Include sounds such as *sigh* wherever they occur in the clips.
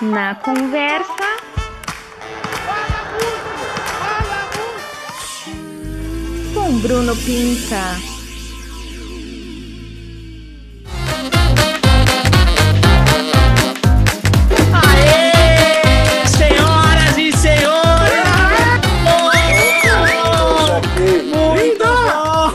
Na conversa. Com Bruno Pinta. Aê, senhoras e senhores! Muito bom!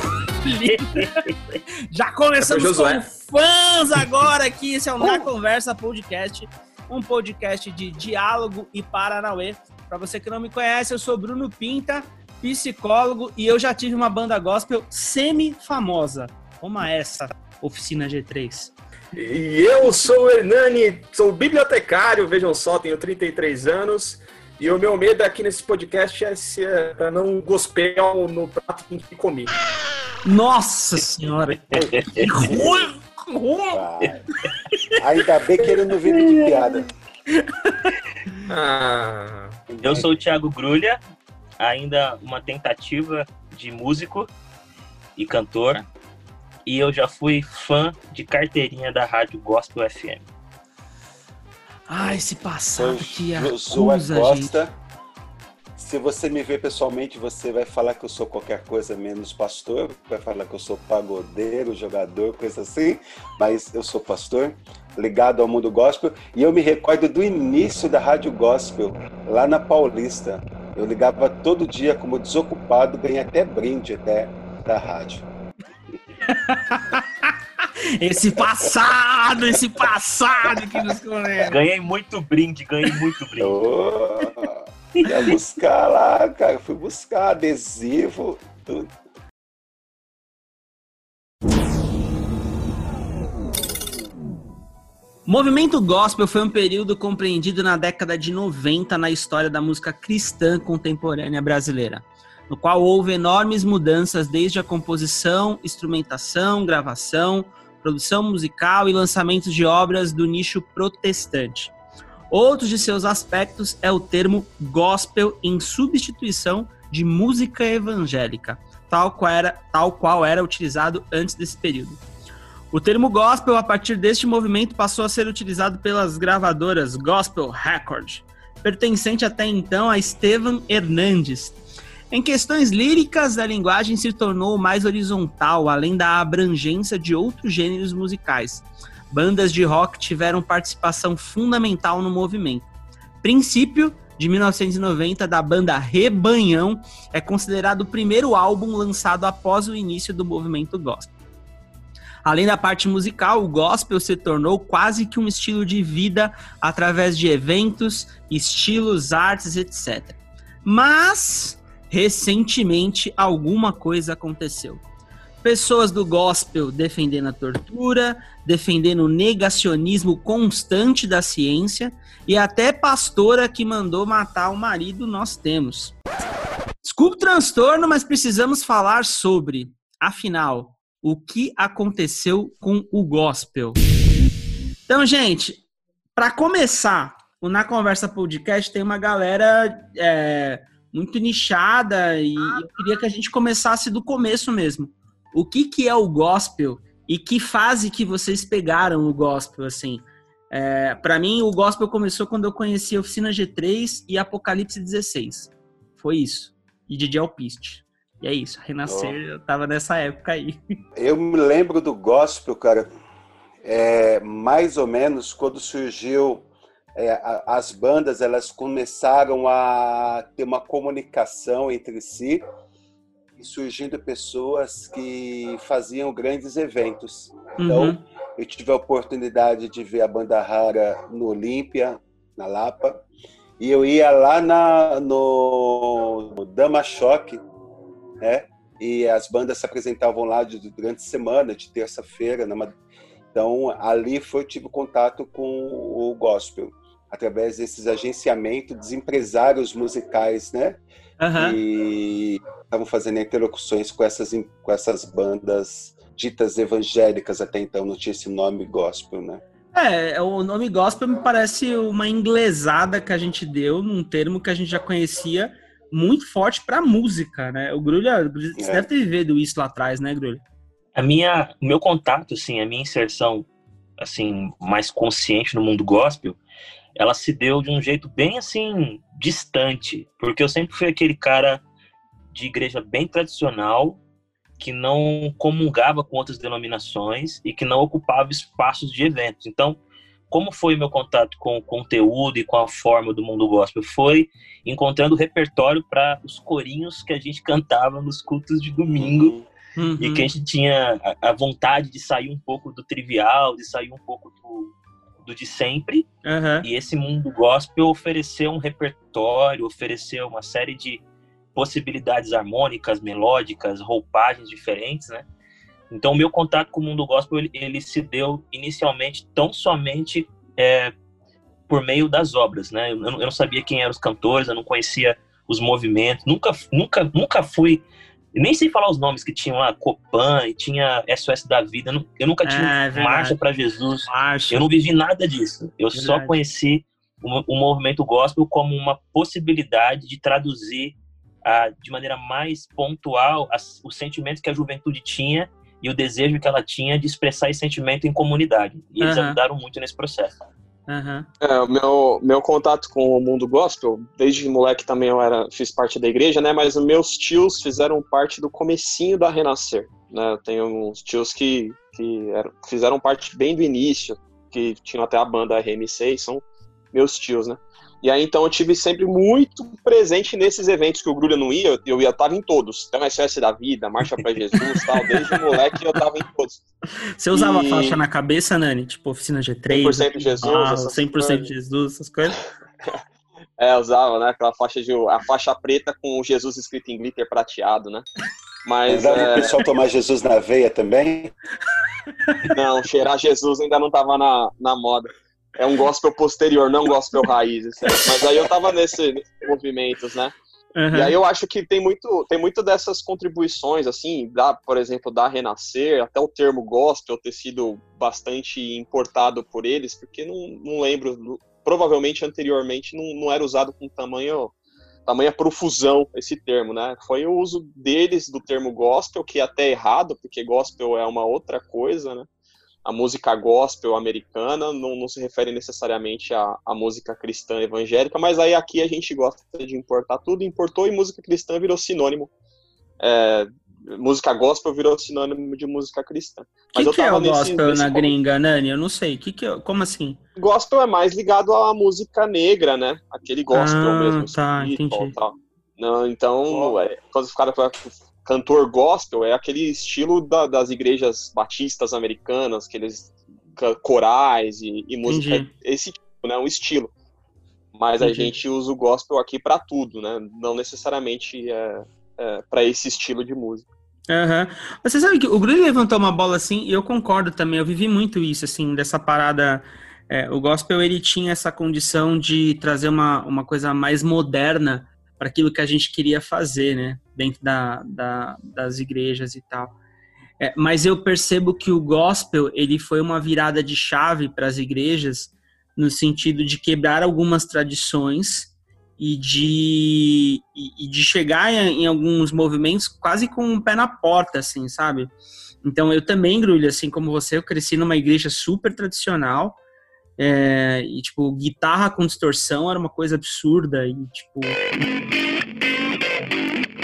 Já começamos Josué. com fãs agora aqui. Esse é o Na Conversa Podcast, um podcast de diálogo e paranauê. Para você que não me conhece, eu sou Bruno Pinta, psicólogo, e eu já tive uma banda gospel semi-famosa, como essa, Oficina G3. E eu sou o Hernani, sou bibliotecário, vejam só, tenho 33 anos. E o meu medo aqui nesse podcast é se é não gospel no prato que comi. Nossa senhora! Que ruim! Ainda bem que ele não vive de piada. Ah, Eu sou o Thiago Grulha, ainda uma tentativa de músico e cantor. E eu já fui fã de carteirinha da Rádio Gospel FM. Ah, esse passado que Josué acusa, gente. Se você me ver pessoalmente, você vai falar que eu sou qualquer coisa menos pastor, vai falar que eu sou pagodeiro, jogador, coisa assim, mas eu sou pastor, ligado ao mundo gospel, e eu me recordo do início da Rádio Gospel, lá na Paulista. Eu ligava todo dia como desocupado, ganhei até brinde até da rádio. *laughs* Esse passado, esse passado que nos conecta. Ganhei muito brinde, ganhei muito brinde. Oh, ia buscar lá, cara. Fui buscar adesivo, tudo. Movimento gospel foi um período compreendido na década de 90 na história da música cristã contemporânea brasileira, no qual houve enormes mudanças desde a composição, instrumentação, gravação, produção musical e lançamentos de obras do nicho protestante. Outro de seus aspectos é o termo gospel em substituição de música evangélica, tal qual era, tal qual era utilizado antes desse período. O termo gospel, a partir deste movimento, passou a ser utilizado pelas gravadoras Gospel Record, pertencente até então a Estevan Hernandes. Em questões líricas, a linguagem se tornou mais horizontal, além da abrangência de outros gêneros musicais. Bandas de rock tiveram participação fundamental no movimento. Princípio, de 1990, da banda Rebanhão, é considerado o primeiro álbum lançado após o início do movimento gospel. Além da parte musical, o gospel se tornou quase que um estilo de vida através de eventos, estilos, artes, etc. Mas, recentemente, alguma coisa aconteceu. Pessoas do gospel defendendo a tortura, defendendo o negacionismo constante da ciência e até pastora que mandou matar o marido nós temos. Desculpe o transtorno, mas precisamos falar sobre, afinal, o que aconteceu com o gospel. Então, gente, para começar, o Na Conversa Podcast tem uma galera é, muito nichada e eu queria que a gente começasse do começo mesmo. O que, que é o gospel e que fase que vocês pegaram o gospel, assim? É, para mim, o gospel começou quando eu conheci a Oficina G3 e Apocalipse 16. Foi isso. E DJ Alpiste. E é isso, Renascer, eu tava nessa época aí. *laughs* Eu me lembro do gospel, cara, é, mais ou menos quando surgiu é, a- as bandas, elas começaram a ter uma comunicação entre si e surgindo pessoas que faziam grandes eventos. Então, Uhum. eu tive a oportunidade de ver a banda Rara no Olímpia, na Lapa, e eu ia lá na, no, no Dama Choque, né? E as bandas se apresentavam lá de- durante a semana, de terça-feira. Então, ali foi tive contato com o gospel, através desses agenciamentos dos empresários musicais, né? Aham. E estavam fazendo interlocuções com essas, com essas bandas ditas evangélicas até então, não tinha esse nome gospel, né? É, o nome gospel me parece uma inglesada que a gente deu num termo que a gente já conhecia muito forte pra música, né? O Grulha, você É. deve ter vivido isso lá atrás, né, Grulha? A minha, o meu contato, assim, a minha inserção, assim, mais consciente no mundo gospel, ela se deu de um jeito bem assim distante, porque eu sempre fui aquele cara de igreja bem tradicional que não comungava com outras denominações e que não ocupava espaços de eventos. Então, como foi meu contato com o conteúdo e com a forma do mundo gospel? Foi encontrando repertório para os corinhos que a gente cantava nos cultos de domingo uhum. e que a gente tinha a, vontade de sair um pouco do trivial, de sair um pouco do, do de sempre. Uhum. E esse mundo gospel ofereceu um repertório, ofereceu uma série de possibilidades harmônicas, melódicas, roupagens diferentes, né? Então, o meu contato com o mundo gospel, ele, ele se deu inicialmente tão somente é, por meio das obras, né? Eu, eu, não sabia quem eram os cantores, eu não conhecia os movimentos, nunca, nunca, nunca fui, nem sei falar os nomes que tinham lá, Copan, e tinha SOS da Vida, eu nunca tinha é, Marcha para Jesus, Marcha. eu não vivi nada disso, eu verdade. só conheci o, o movimento gospel como uma possibilidade de traduzir ah, de maneira mais pontual as, o sentimento que a juventude tinha e o desejo que ela tinha de expressar esse sentimento em comunidade. E eles uhum. ajudaram muito nesse processo. Uhum. É, o meu, meu contato com o mundo gospel, desde moleque também eu era, fiz parte da igreja, né? Mas os meus tios fizeram parte do comecinho da Renascer, né? Eu tenho uns tios que, que eram, fizeram parte bem do início, que tinham até a banda RM6, são meus tios, né? E aí, então, eu tive sempre muito presente nesses eventos que o Grulha não ia, eu ia, tava em todos. Então, SOS da Vida, Marcha para Jesus tal, desde moleque eu tava em todos. Você usava e... faixa na cabeça, Nani? Tipo, oficina G3? 100% Jesus, ah, 100% Jesus, essas coisas? *laughs* é, usava, né? Aquela faixa de... a faixa preta com Jesus escrito em glitter prateado, né? Mas... é... o pessoal tomar Jesus na veia também? Não, cheirar Jesus ainda não tava na, na moda é um gospel posterior, não um gospel raiz, etc. Mas aí eu tava nesse, nesses movimentos, né? Uhum. E aí eu acho que tem muito, tem muito dessas contribuições, assim, da, por exemplo, da Renascer, até o termo gospel ter sido bastante importado por eles, porque não, não lembro, provavelmente anteriormente não, não era usado com tamanho tamanha profusão esse termo, né? Foi o uso deles do termo gospel, que é até errado, porque gospel é uma outra coisa, né? A música gospel americana não, não se refere necessariamente à, à, música cristã evangélica, mas aí aqui a gente gosta de importar tudo, importou e música cristã virou sinônimo. É, música gospel virou sinônimo de música cristã. O que, que, é o gospel nesse na gringa, Nani? Eu não sei. Que que é, como assim? Gospel é mais ligado à música negra, né? Aquele gospel ah, mesmo. Tá, entendi. Tal. Não, então, oh. é, quando o cara cantor gospel é aquele estilo da, das igrejas batistas americanas, aqueles corais e, e música, Entendi. esse tipo, né, um estilo. Mas Entendi. a gente usa o gospel aqui para tudo, né? Não necessariamente é, é para esse estilo de música. Uhum. Você sabe que o Grulli levantou uma bola assim, e eu concordo também, eu vivi muito isso, assim, dessa parada. É, o gospel ele tinha essa condição de trazer uma, uma coisa mais moderna para aquilo que a gente queria fazer, né? Dentro da, da das igrejas e tal. É, mas eu percebo que o gospel ele foi uma virada de chave para as igrejas no sentido de quebrar algumas tradições e de, e, de chegar em, em, alguns movimentos quase com um pé na porta, assim, sabe? Então eu também, Grulho, assim como você, eu cresci numa igreja super tradicional, é, e, tipo, guitarra com distorção era uma coisa absurda. E, tipo.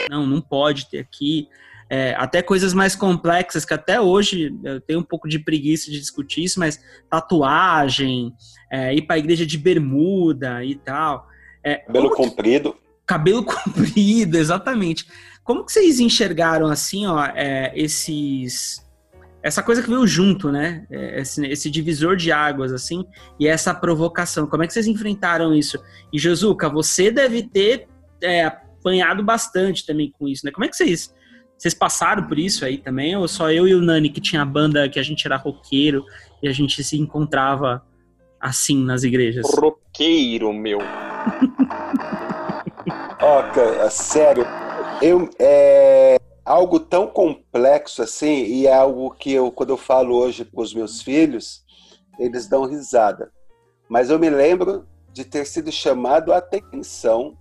Não, não pode ter aqui. É, até coisas mais complexas, que até hoje eu tenho um pouco de preguiça de discutir isso, mas tatuagem, é, ir para a igreja de bermuda e tal. É, cabelo comprido. cabelo *laughs* comprido, exatamente. Como que vocês enxergaram assim, ó, é, esses essa coisa que veio junto, né? É, esse, esse, divisor de águas, assim, e essa provocação. Como é que vocês enfrentaram isso? E, Josuka, você deve ter é, apanhado bastante também com isso, né? Como é que vocês, vocês passaram por isso aí também? Ou só eu e o Nani, que tinha a banda, que a gente era roqueiro e a gente se encontrava assim nas igrejas? Roqueiro, meu. *laughs* Ó, oh, sério, eu. É algo tão complexo assim, e é algo que eu, quando eu falo hoje para os meus filhos, eles dão risada. Mas eu me lembro de ter sido chamado a atenção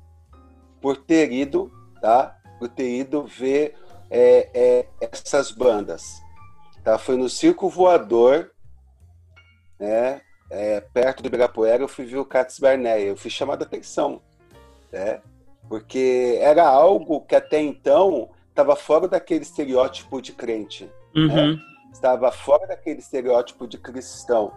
por ter ido, tá? Por ter ido ver é, é, essas bandas. Tá? Foi no Circo Voador, né? é, perto do Ibirapuera, eu fui ver o Cats Barnea. Eu fui chamado a atenção, né? Porque era algo que até então estava fora daquele estereótipo de crente. Né? Uhum. Né? Estava fora daquele estereótipo de cristão.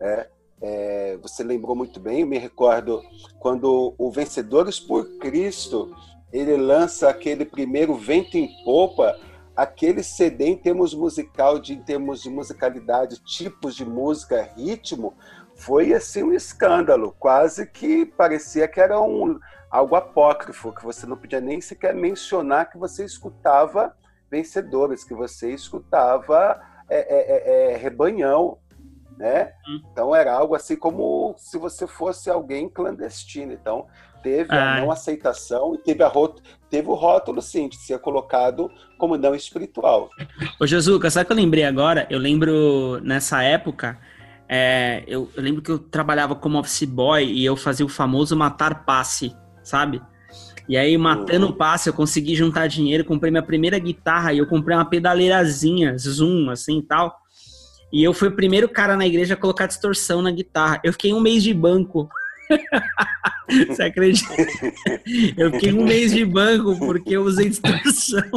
Né? É, você lembrou muito bem, eu me recordo quando o Vencedores por Cristo ele lança aquele primeiro Vento em Popa, aquele CD em termos musical, de, em termos de musicalidade, tipos de música, ritmo, foi assim um escândalo, quase que parecia que era um algo apócrifo, que você não podia nem sequer mencionar que você escutava vencedores, que você escutava é, é, é, é rebanhão, né? Hum. Então era algo assim como se você fosse alguém clandestino. Então teve a não aceitação e teve, a teve o rótulo, sim, de ser colocado como não espiritual. Ô, Jesuca, sabe o que eu lembrei agora? Eu lembro nessa época, é, eu, eu, lembro que eu trabalhava como office boy e eu fazia o famoso matar passe, sabe? E aí, matando o uhum. passe, eu consegui juntar dinheiro, comprei minha primeira guitarra e eu comprei uma pedaleirazinha, zoom, assim e tal. E eu fui o primeiro cara na igreja a colocar distorção na guitarra. Eu fiquei um mês de banco *laughs* Você acredita? Eu fiquei um mês de banco porque eu usei distorção. *laughs*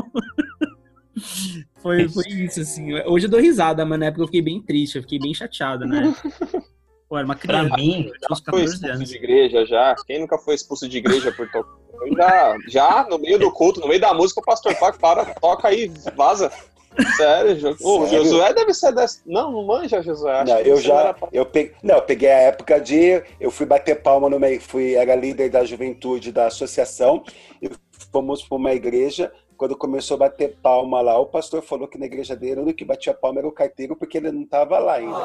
Foi, foi isso, assim. Hoje eu dou risada, mas na época eu fiquei bem triste, eu fiquei bem chateado, né? *laughs* Pô, era uma criança. Pra mim, eu já foi expulso anos. de igreja já. Quem nunca foi expulso de igreja por tocar? Já, já, no meio do culto, no meio da música, o pastor Paco para, toca aí, vaza. Sério, o Josué deve ser dessa. Não, não manja, Josué. Acho não, eu já. Eu peguei, não, eu peguei a época de. Eu fui bater palma no meio. Fui, era líder da juventude da associação. E fomos para uma igreja quando começou a bater palma lá, o pastor falou que na igreja dele, o único que batia palma era o carteiro, porque ele não estava lá ainda.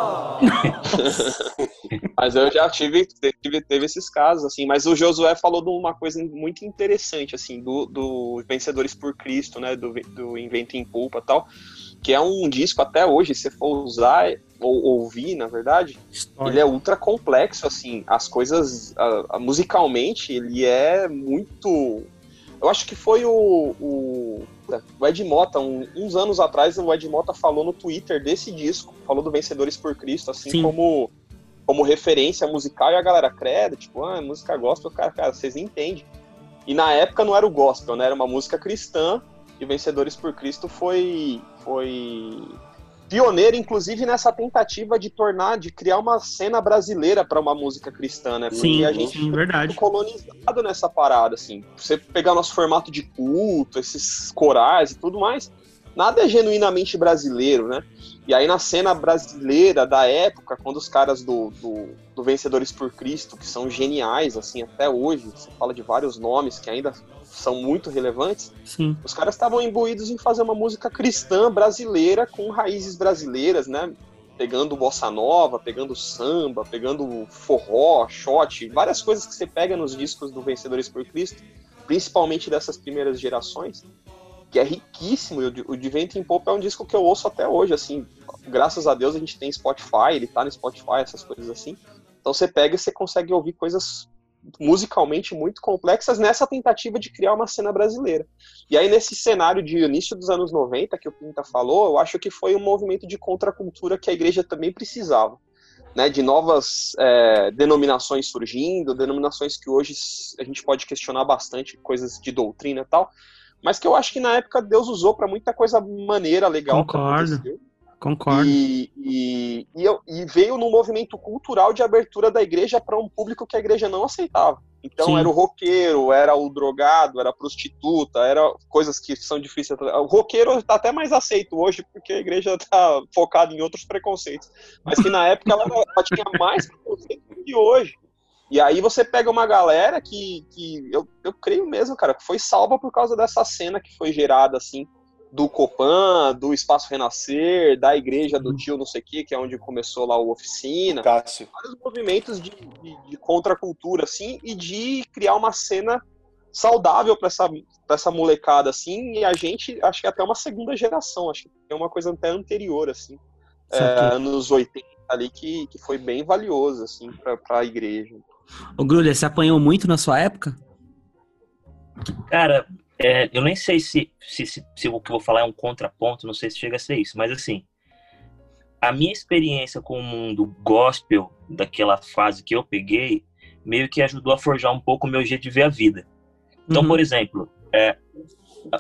*laughs* mas eu já tive, tive, teve esses casos, assim, mas o Josué falou de uma coisa muito interessante, assim, do, do Vencedores por Cristo, né, do, do Invento em Pulpa e tal, que é um disco até hoje, se for usar ou ouvir, na verdade, História. ele é ultra complexo, assim, as coisas, a, a, musicalmente, ele é muito eu acho que foi o, o, o Ed Mota, um, uns anos atrás, o Ed Mota falou no Twitter desse disco, falou do Vencedores por Cristo, assim como como referência musical, e a galera creda, tipo, ah, música gospel, cara, cara, vocês entendem. E na época não era o gospel, né? Era uma música cristã, e Vencedores por Cristo foi, foi pioneiro, inclusive, nessa tentativa de tornar, de criar uma cena brasileira para uma música cristã, né? Porque sim, a gente sim, verdade. colonizado nessa parada, assim. Você pegar nosso formato de culto, esses corais e tudo mais, nada é genuinamente brasileiro, né? E aí na cena brasileira da época, quando os caras do, do, do, Vencedores por Cristo, que são geniais, assim, até hoje, você fala de vários nomes que ainda são muito relevantes, Sim. os caras estavam imbuídos em fazer uma música cristã brasileira com raízes brasileiras, né? Pegando bossa nova, pegando samba, pegando forró, shot, várias coisas que você pega nos discos do Vencedores por Cristo, principalmente dessas primeiras gerações que é riquíssimo. O em Pop é um disco que eu ouço até hoje, assim. Graças a Deus a gente tem Spotify, ele tá no Spotify, essas coisas assim. Então você pega e você consegue ouvir coisas musicalmente muito complexas nessa tentativa de criar uma cena brasileira. E aí, nesse cenário de início dos anos 90, que o Pinta falou, eu acho que foi um movimento de contracultura que a igreja também precisava. Né, de novas é, denominações surgindo, denominações que hoje a gente pode questionar bastante, coisas de doutrina e tal, mas que eu acho que na época Deus usou para muita coisa maneira, legal. Concordo. Concordo. E, e, e, eu, e, veio num movimento cultural de abertura da igreja para um público que a igreja não aceitava. Então Sim. era o roqueiro, era o drogado, era a prostituta, era coisas que são difíceis. O roqueiro está até mais aceito hoje porque a igreja está focada em outros preconceitos. Mas que na *laughs* época ela, ela tinha mais preconceito do que hoje. E aí você pega uma galera que, que eu, eu creio mesmo, cara, que foi salva por causa dessa cena que foi gerada, assim, do Copan, do Espaço Renascer, da igreja do uhum. tio não sei o que, que é onde começou lá a oficina. Cássio. Vários movimentos de, de, de contracultura, assim, e de criar uma cena saudável para essa, pra essa molecada, assim, e a gente, acho que até uma segunda geração, acho que é uma coisa até anterior, assim, é, anos 80 ali, que, que foi bem valioso, assim, para a igreja. Ô, Grulha, você apanhou muito na sua época? Cara, é, eu nem sei se, se, se, se, o que eu vou falar é um contraponto, não sei se chega a ser isso, mas assim, a minha experiência com o mundo gospel, daquela fase que eu peguei, meio que ajudou a forjar um pouco o meu jeito de ver a vida. Então, uhum. por exemplo, é,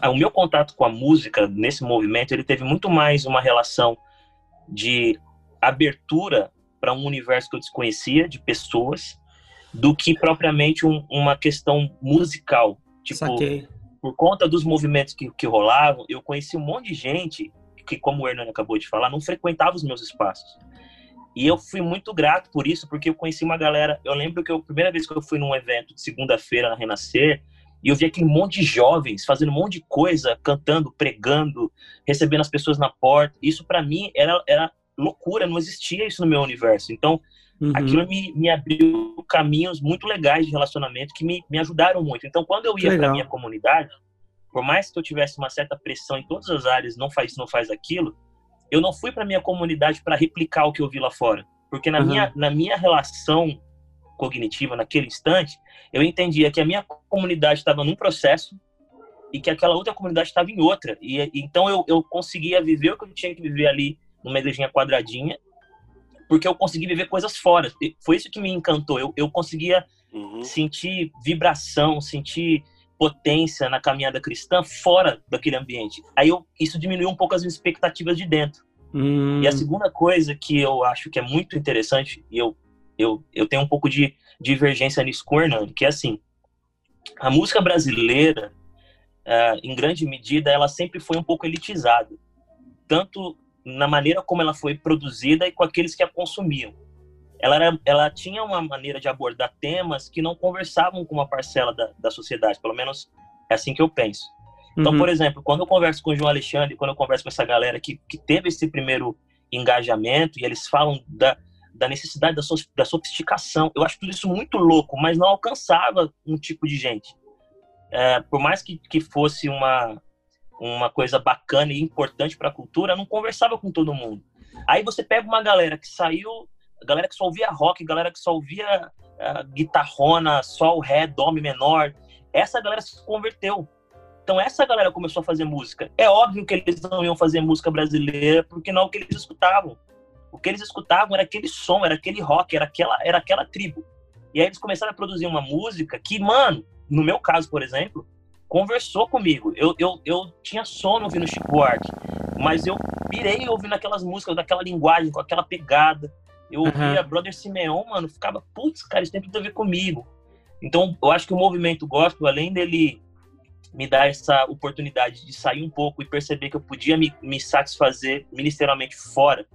o meu contato com a música nesse movimento, ele teve muito mais uma relação de abertura para um universo que eu desconhecia, de pessoas, do que propriamente um, uma questão musical. Tipo, Saquei. Por conta dos movimentos que, que rolavam, eu conheci um monte de gente que, como o Hernani acabou de falar, não frequentava os meus espaços. E eu fui muito grato por isso, porque eu conheci uma galera. Eu lembro que a primeira vez que eu fui num evento de segunda-feira na Renascer, e eu vi aquele monte de jovens fazendo um monte de coisa, cantando, pregando, recebendo as pessoas na porta. Isso para mim era, era loucura, não existia isso no meu universo. Então, uhum. aquilo me, me abriu caminhos muito legais de relacionamento que me, me ajudaram muito. Então, quando eu ia para minha comunidade, por mais que eu tivesse uma certa pressão em todas as áreas, não faz isso, não faz aquilo, eu não fui para minha comunidade para replicar o que eu vi lá fora, porque na uhum. minha na minha relação cognitiva naquele instante, eu entendia que a minha comunidade estava num processo e que aquela outra comunidade estava em outra. E, então eu, eu conseguia viver o que eu tinha que viver ali numa igrejinha quadradinha, porque eu consegui viver coisas fora. E foi isso que me encantou. Eu, eu conseguia uhum. sentir vibração, sentir potência na caminhada cristã fora daquele ambiente. Aí eu, isso diminuiu um pouco as minhas expectativas de dentro. Hum. E a segunda coisa que eu acho que é muito interessante, e eu, eu, eu tenho um pouco de divergência nisso com o Hernando, que é assim, a música brasileira, uh, em grande medida, ela sempre foi um pouco elitizada. Tanto na maneira como ela foi produzida e com aqueles que a consumiam ela, era, ela tinha uma maneira de abordar temas que não conversavam com uma parcela da, da sociedade, pelo menos é assim que eu penso. Então, uhum. por exemplo, quando eu converso com o João Alexandre, quando eu converso com essa galera que, que teve esse primeiro engajamento e eles falam da, da necessidade da, so, da sofisticação, eu acho tudo isso muito louco, mas não alcançava um tipo de gente. É, por mais que, que fosse uma, uma coisa bacana e importante para a cultura, não conversava com todo mundo. Aí você pega uma galera que saiu galera que só ouvia rock, galera que só ouvia uh, guitarrona, sol, ré, dó, menor. Essa galera se converteu. Então essa galera começou a fazer música. É óbvio que eles não iam fazer música brasileira, porque não é o que eles escutavam. O que eles escutavam era aquele som, era aquele rock, era aquela, era aquela tribo. E aí eles começaram a produzir uma música que, mano, no meu caso, por exemplo, conversou comigo. Eu, eu, eu tinha sono ouvindo Chico Buarque, mas eu pirei ouvindo aquelas músicas, daquela linguagem, com aquela pegada. Eu ouvia uhum. Brother Simeon, mano, ficava, putz, cara, isso tem tudo a ver comigo. Então, eu acho que o movimento gospel, além dele me dar essa oportunidade de sair um pouco e perceber que eu podia me, me satisfazer ministerialmente fora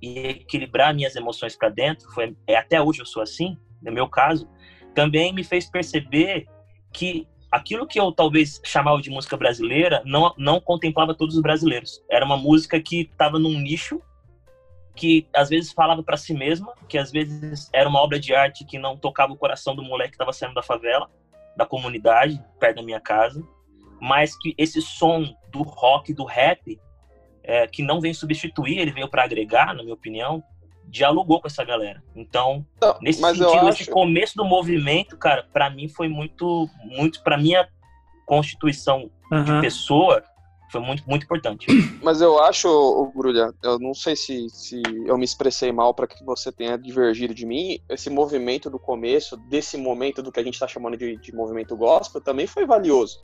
e equilibrar minhas emoções para dentro, foi, é, até hoje eu sou assim, no meu caso, também me fez perceber que aquilo que eu talvez chamava de música brasileira não, não contemplava todos os brasileiros. Era uma música que estava num nicho que às vezes falava para si mesma, que às vezes era uma obra de arte que não tocava o coração do moleque que estava saindo da favela, da comunidade, perto da minha casa, mas que esse som do rock, do rap, é, que não vem substituir, ele veio para agregar, na minha opinião, dialogou com essa galera. Então, não, nesse sentido, acho... esse começo do movimento, cara, para mim foi muito, muito para minha constituição uhum. de pessoa, foi muito, muito importante. *coughs* Mas eu acho, o Brulha, eu não sei se, se eu me expressei mal para que você tenha divergido de mim. Esse movimento do começo, desse momento do que a gente está chamando de, de movimento gospel, também foi valioso.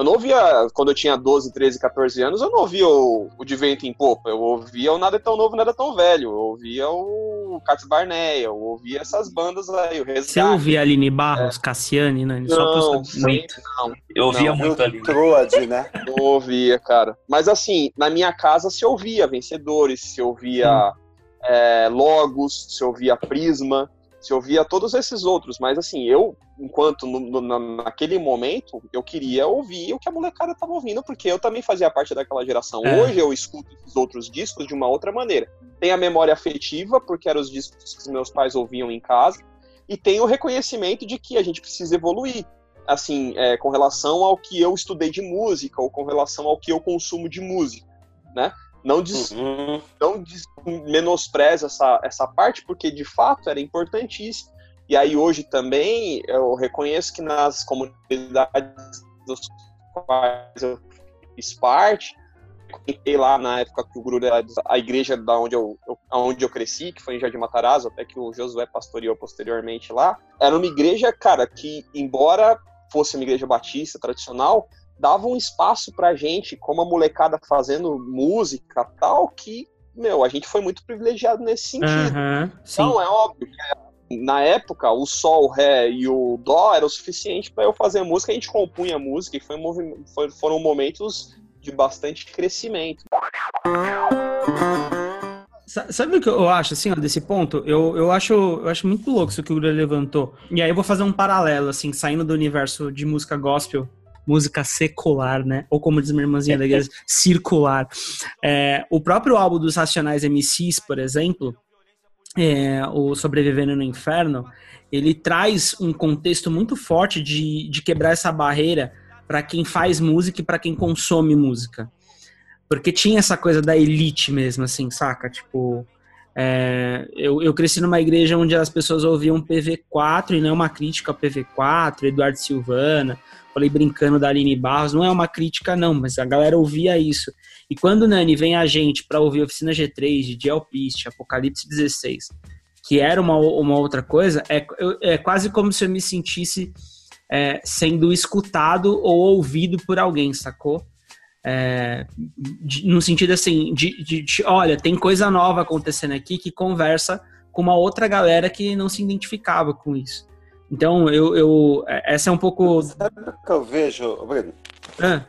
Eu não ouvia, quando eu tinha 12, 13, 14 anos, eu não ouvia o, o De Vento em Popa. Eu ouvia o Nada é Tão Novo, Nada é Tão Velho. Eu ouvia o Cats Barnea, eu ouvia essas bandas aí, o Resgate. Você ouvia Aline Barros, é. Cassiane, né? Só não, muito. não. Eu ouvia não, muito ali. Troad, né? Eu ouvia, cara. Mas assim, na minha casa se ouvia Vencedores, se ouvia é, Logos, se ouvia Prisma se ouvia todos esses outros, mas assim, eu, enquanto no, no, naquele momento, eu queria ouvir o que a molecada tava ouvindo, porque eu também fazia parte daquela geração. É. Hoje eu escuto esses outros discos de uma outra maneira. Tem a memória afetiva, porque eram os discos que meus pais ouviam em casa, e tem o reconhecimento de que a gente precisa evoluir, assim, é, com relação ao que eu estudei de música, ou com relação ao que eu consumo de música, né? Não, des, uhum. não des, menospreza essa, essa parte, porque de fato era importantíssimo. E aí hoje também eu reconheço que nas comunidades dos quais eu fiz parte, frequentei lá na época que o Guru era a igreja da onde eu, eu, onde eu cresci, que foi em Jardim Matarazzo, até que o Josué pastoreou posteriormente lá. Era uma igreja, cara, que embora fosse uma igreja batista tradicional, dava um espaço pra gente, como a molecada fazendo música tal, que, meu, a gente foi muito privilegiado nesse sentido. Uhum, então, é óbvio que na época, o sol, o ré e o dó era o suficiente para eu fazer música, a gente compunha música e foi um foi, foram momentos de bastante crescimento. Sabe o que eu acho, assim, ó, desse ponto? Eu, eu, acho, eu acho muito louco isso que o Gura levantou. E aí eu vou fazer um paralelo, assim, saindo do universo de música gospel, música secular, né? Ou como diz minha irmãzinha da igreja, *laughs* circular. É, o próprio álbum dos Racionais MCs, por exemplo, é, o Sobrevivendo no Inferno, ele traz um contexto muito forte de, de quebrar essa barreira para quem faz música e para quem consome música. Porque tinha essa coisa da elite mesmo, assim, saca? Tipo, é, eu, eu cresci numa igreja onde as pessoas ouviam PV4 e não uma crítica ao PV4, Eduardo Silvana, falei brincando da Aline Barros, não é uma crítica não, mas a galera ouvia isso. E quando, Nani, vem a gente para ouvir Oficina G3, de Dialpiste, Apocalipse 16, que era uma, uma outra coisa, é, é quase como se eu me sentisse é, sendo escutado ou ouvido por alguém, sacou? É, de, no sentido assim, de, de, de, olha, tem coisa nova acontecendo aqui que conversa com uma outra galera que não se identificava com isso. Então, eu, eu essa é um pouco. Sabe o que eu vejo, Bruno? Ah.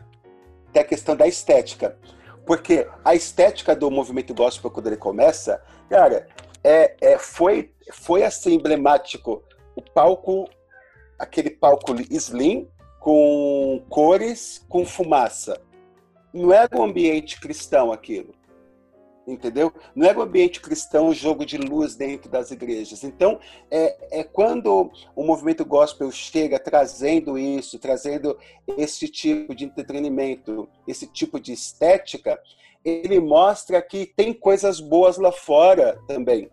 É a questão da estética. Porque a estética do movimento gospel, quando ele começa, cara, é, é, foi, foi assim emblemático. O palco, aquele palco slim, com cores, com fumaça não era um ambiente cristão aquilo. Entendeu? Não era um ambiente cristão o jogo de luz dentro das igrejas. Então, é, é quando o movimento gospel chega trazendo isso, trazendo esse tipo de entretenimento, esse tipo de estética, ele mostra que tem coisas boas lá fora também.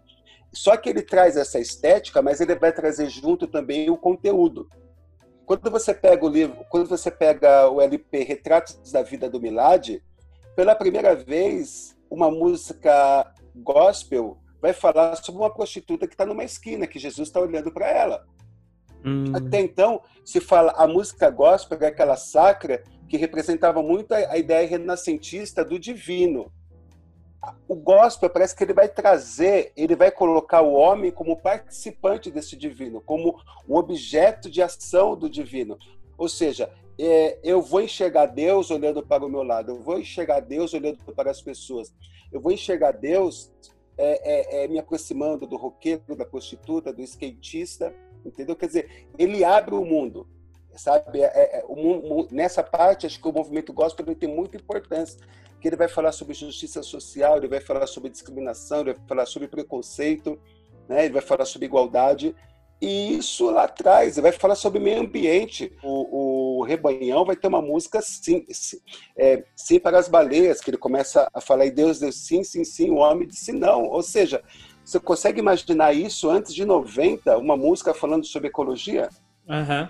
Só que ele traz essa estética, mas ele vai trazer junto também o conteúdo. Quando você pega o livro, quando você pega o LP Retratos da Vida do Milad, pela primeira vez, uma música gospel vai falar sobre uma prostituta que está numa esquina, que Jesus está olhando para ela. Hum. Até então, se fala a música gospel é aquela sacra que representava muito a, ideia renascentista do divino o gospel parece que ele vai trazer, ele vai colocar o homem como participante desse divino, como um objeto de ação do divino. Ou seja, é, eu vou enxergar Deus olhando para o meu lado, eu vou enxergar Deus olhando para as pessoas, eu vou enxergar Deus é, é, é me aproximando do roqueiro, da prostituta, do skatista, entendeu? Quer dizer, ele abre o mundo sabe? É, é, o, nessa parte, acho que o movimento gospel tem muita importância, que ele vai falar sobre justiça social, ele vai falar sobre discriminação, ele vai falar sobre preconceito, né? ele vai falar sobre igualdade, e isso lá atrás, vai falar sobre meio ambiente. O, o Rebanhão vai ter uma música sim, sim, é, sim para as baleias, que ele começa a falar, e Deus deu sim, sim, sim, o homem disse não. Ou seja, você consegue imaginar isso antes de 90, uma música falando sobre ecologia? Uhum.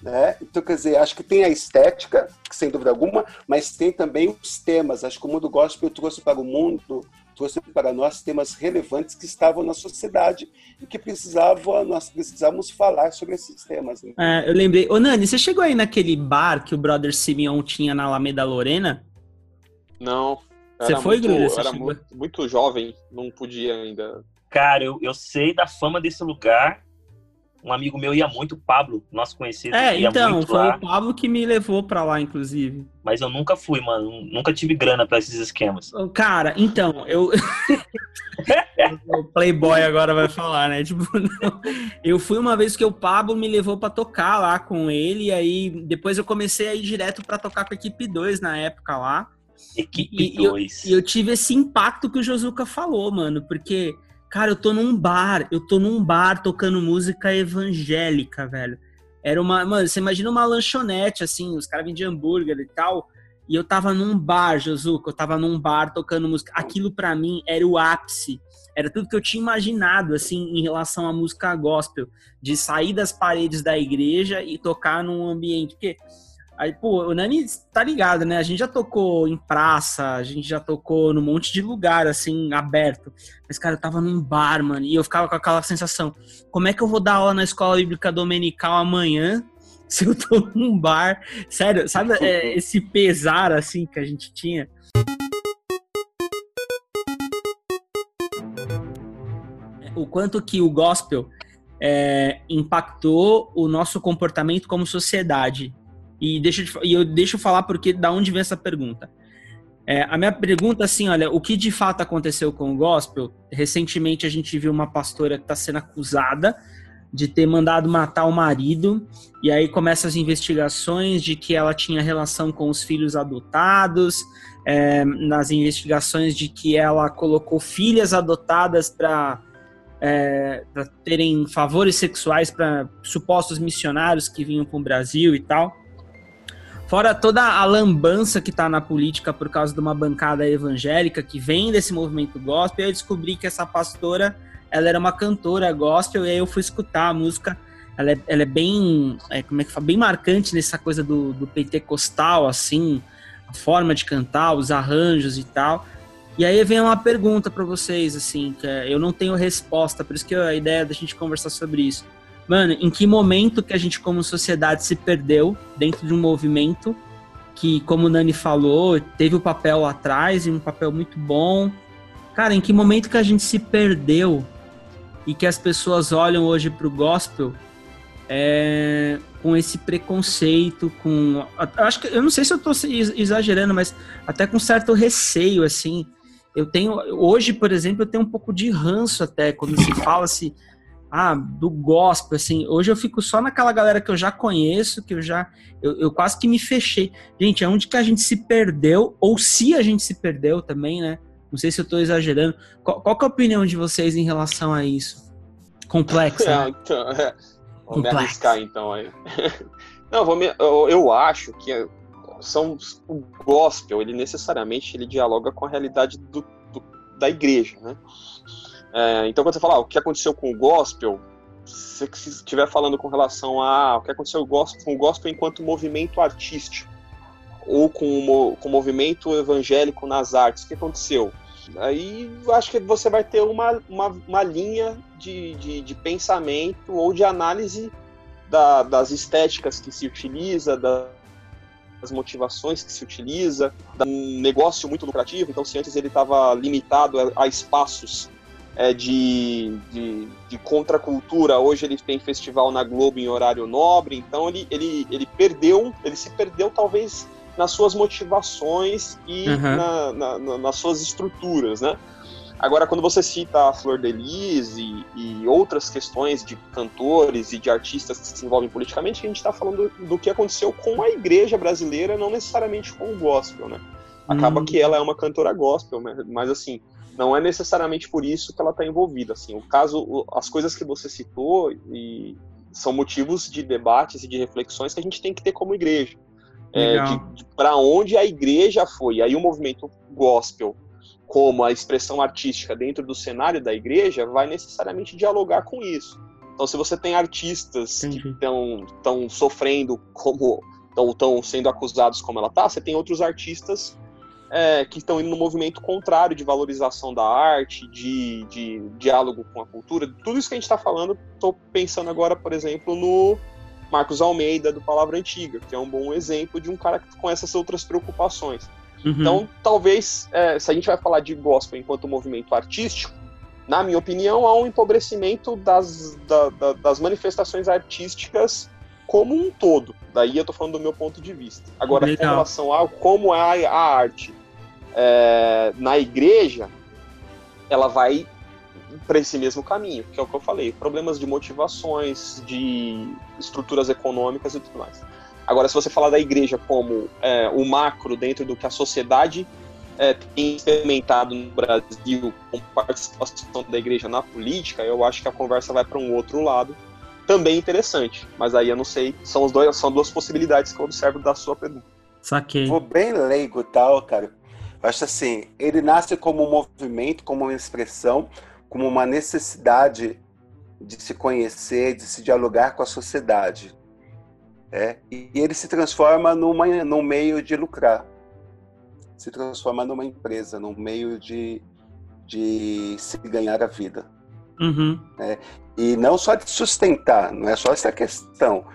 Né? Então, quer dizer, acho que tem a estética, sem dúvida alguma, mas tem também os temas. Acho que o mundo gospel trouxe para o mundo, trouxe para nós temas relevantes que estavam na sociedade e que precisava, nós precisávamos falar sobre esses temas. Né? É, eu lembrei. Ô, Nani, você chegou aí naquele bar que o Brother Simeon tinha na Alameda Lorena? Não. Você foi, muito, Você era muito, muito, jovem, não podia ainda. Cara, eu, eu sei da fama desse lugar um amigo meu ia muito, o Pablo, nosso conhecido. É, então, foi lá. o Pablo que me levou pra lá, inclusive. Mas eu nunca fui, mano. Nunca tive grana pra esses esquemas. Cara, então, eu. *laughs* *laughs* o Playboy agora vai falar, né? Tipo, *laughs* não. eu fui uma vez que o Pablo me levou pra tocar lá com ele, e aí depois eu comecei a ir direto pra tocar com a equipe 2 na época lá. Equipe 2. E eu, eu tive esse impacto que o Josuka falou, mano, porque Cara, eu tô num bar, eu tô num bar tocando música evangélica, velho. Era uma. Mano, você imagina uma lanchonete, assim, os caras vendiam hambúrguer e tal. E eu tava num bar, Josuco, eu tava num bar tocando música. Aquilo para mim era o ápice. Era tudo que eu tinha imaginado, assim, em relação à música gospel. De sair das paredes da igreja e tocar num ambiente. Porque Aí, pô, o Nani tá ligado, né? A gente já tocou em praça, a gente já tocou num monte de lugar, assim, aberto. Mas, cara, eu tava num bar, mano, e eu ficava com aquela sensação: como é que eu vou dar aula na escola bíblica dominical amanhã *laughs* se eu tô num bar? Sério, sabe é, esse pesar, assim, que a gente tinha? O quanto que o gospel é, impactou o nosso comportamento como sociedade e, deixa eu, e eu deixo falar porque da onde vem essa pergunta. É, a minha pergunta, assim, olha, o que de fato aconteceu com o gospel? Recentemente a gente viu uma pastora que está sendo acusada de ter mandado matar o marido, e aí começam as investigações de que ela tinha relação com os filhos adotados, é, nas investigações de que ela colocou filhas adotadas para é, terem favores sexuais para supostos missionários que vinham para o Brasil e tal. Fora toda a lambança que tá na política por causa de uma bancada evangélica que vem desse movimento gospel, eu descobri que essa pastora, ela era uma cantora gospel, e aí eu fui escutar a música. Ela é, ela é bem, é, como é que fala, bem marcante nessa coisa do, do pentecostal, assim, a forma de cantar, os arranjos e tal. E aí vem uma pergunta para vocês, assim, que é, eu não tenho resposta, por isso que a ideia da gente conversar sobre isso mano, em que momento que a gente como sociedade se perdeu dentro de um movimento que, como o Nani falou, teve o papel lá atrás e um papel muito bom. Cara, em que momento que a gente se perdeu e que as pessoas olham hoje pro gospel é, com esse preconceito, com. Acho que eu não sei se eu tô exagerando, mas até com certo receio, assim. Eu tenho. Hoje, por exemplo, eu tenho um pouco de ranço até quando se fala se ah, do gospel, assim, hoje eu fico só naquela galera que eu já conheço, que eu já, eu, eu, quase que me fechei. Gente, é onde que a gente se perdeu, ou se a gente se perdeu também, né? Não sei se eu tô exagerando. Qual, qual é a opinião de vocês em relação a isso? Complexo, né? É, *laughs* então, é. Vou Complexo. me arriscar, então, aí. *laughs* Não, vou me, eu, eu acho que são, o gospel, ele necessariamente, ele dialoga com a realidade do, do da igreja, né? É, então, quando você fala ah, o que aconteceu com o gospel, se você estiver falando com relação a ah, o que aconteceu com o gospel enquanto movimento artístico, ou com o, com o movimento evangélico nas artes, o que aconteceu? Aí acho que você vai ter uma, uma, uma linha de, de, de, pensamento ou de análise da, das estéticas que se utiliza, da, das motivações que se utiliza, um negócio muito lucrativo. Então, se antes ele estava limitado a, a espaços é, de, de, de contracultura. Hoje ele tem festival na Globo em horário nobre, então ele, ele, ele perdeu, ele se perdeu talvez nas suas motivações e uhum. na, na, na, nas suas estruturas, né? Agora, quando você cita a Flor de Lis e, e, outras questões de cantores e de artistas que se envolvem politicamente, a gente está falando do, do, que aconteceu com a igreja brasileira, não necessariamente com o gospel, né? Acaba hum. que ela é uma cantora gospel, mas assim, não é necessariamente por isso que ela está envolvida. Assim, o caso, as coisas que você citou e são motivos de debates e de reflexões que a gente tem que ter como igreja. É, para onde a igreja foi. Aí o movimento gospel, como a expressão artística dentro do cenário da igreja, vai necessariamente dialogar com isso. Então, se você tem artistas Entendi. que estão sofrendo como estão sendo acusados como ela está, você tem outros artistas é, que estão indo no movimento contrário de valorização da arte, de, de diálogo com a cultura. Tudo isso que a gente está falando, estou pensando agora, por exemplo, no Marcos Almeida, do Palavra Antiga, que é um bom exemplo de um cara com essas outras preocupações. Uhum. Então, talvez, é, se a gente vai falar de gospel enquanto movimento artístico, na minha opinião, há um empobrecimento das, da, da, das manifestações artísticas como um todo. Daí eu tô falando do meu ponto de vista. Agora, Legal. com relação a como é a, a arte é, na igreja, ela vai para esse mesmo caminho, que é o que eu falei, problemas de motivações, de estruturas econômicas e tudo mais. Agora, se você falar da igreja como é, o macro dentro do que a sociedade é, tem experimentado no Brasil com participação da igreja na política, eu acho que a conversa vai para um outro lado, também interessante. Mas aí eu não sei, são, os dois, são duas possibilidades que eu observo da sua pergunta. Saquei. Vou bem leigo tal, cara. Eu acho assim, ele nasce como um movimento, como uma expressão, como uma necessidade de se conhecer, de se dialogar com a sociedade. É, e ele se transforma numa, num meio de lucrar, se transforma numa empresa, num meio de, de se ganhar a vida. Uhum. É, e não só de sustentar, não é só essa questão.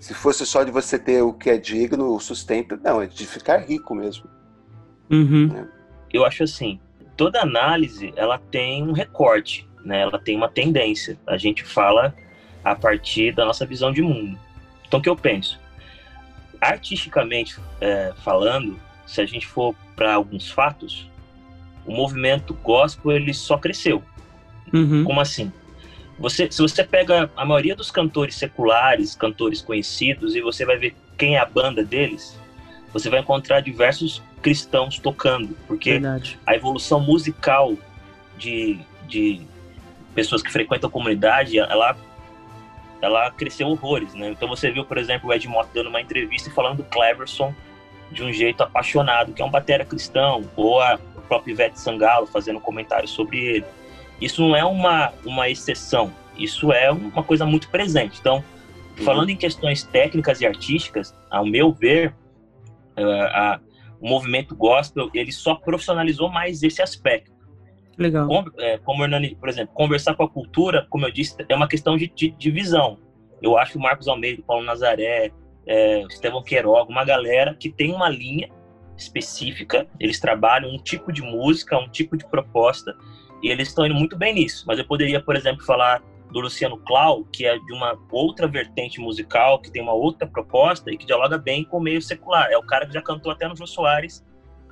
Se fosse só de você ter o que é digno, o sustento, não, é de ficar rico mesmo. Uhum. É. Eu acho assim, toda análise ela tem um recorte, né? Ela tem uma tendência. A gente fala a partir da nossa visão de mundo. Então, o que eu penso? Artisticamente é, falando, se a gente for para alguns fatos, o movimento gospel ele só cresceu. Uhum. Como assim? Você, se você pega a maioria dos cantores seculares, cantores conhecidos, e você vai ver quem é a banda deles, você vai encontrar diversos cristãos tocando, porque Verdade. a evolução musical de, de pessoas que frequentam a comunidade, ela, ela cresceu horrores, né? Então você viu, por exemplo, o Ed Mota dando uma entrevista e falando do Cleverson de um jeito apaixonado, que é um batera cristão, ou a própria Ivete Sangalo fazendo comentários sobre ele. Isso não é uma, uma exceção, isso é uma coisa muito presente. Então, falando em questões técnicas e artísticas, ao meu ver, uh, a, o movimento gospel ele só profissionalizou mais esse aspecto. Legal. Como, é, como Hernani, por exemplo, conversar com a cultura, como eu disse, é uma questão de, de, de visão. Eu acho que o Marcos Almeida, o Paulo Nazaré, é, o Estevão Queiroga, uma galera que tem uma linha específica, eles trabalham um tipo de música, um tipo de proposta, e eles estão indo muito bem nisso. Mas eu poderia, por exemplo, falar do Luciano Clau, que é de uma outra vertente musical, que tem uma outra proposta e que dialoga bem com o meio secular. É o cara que já cantou até no Jô Soares,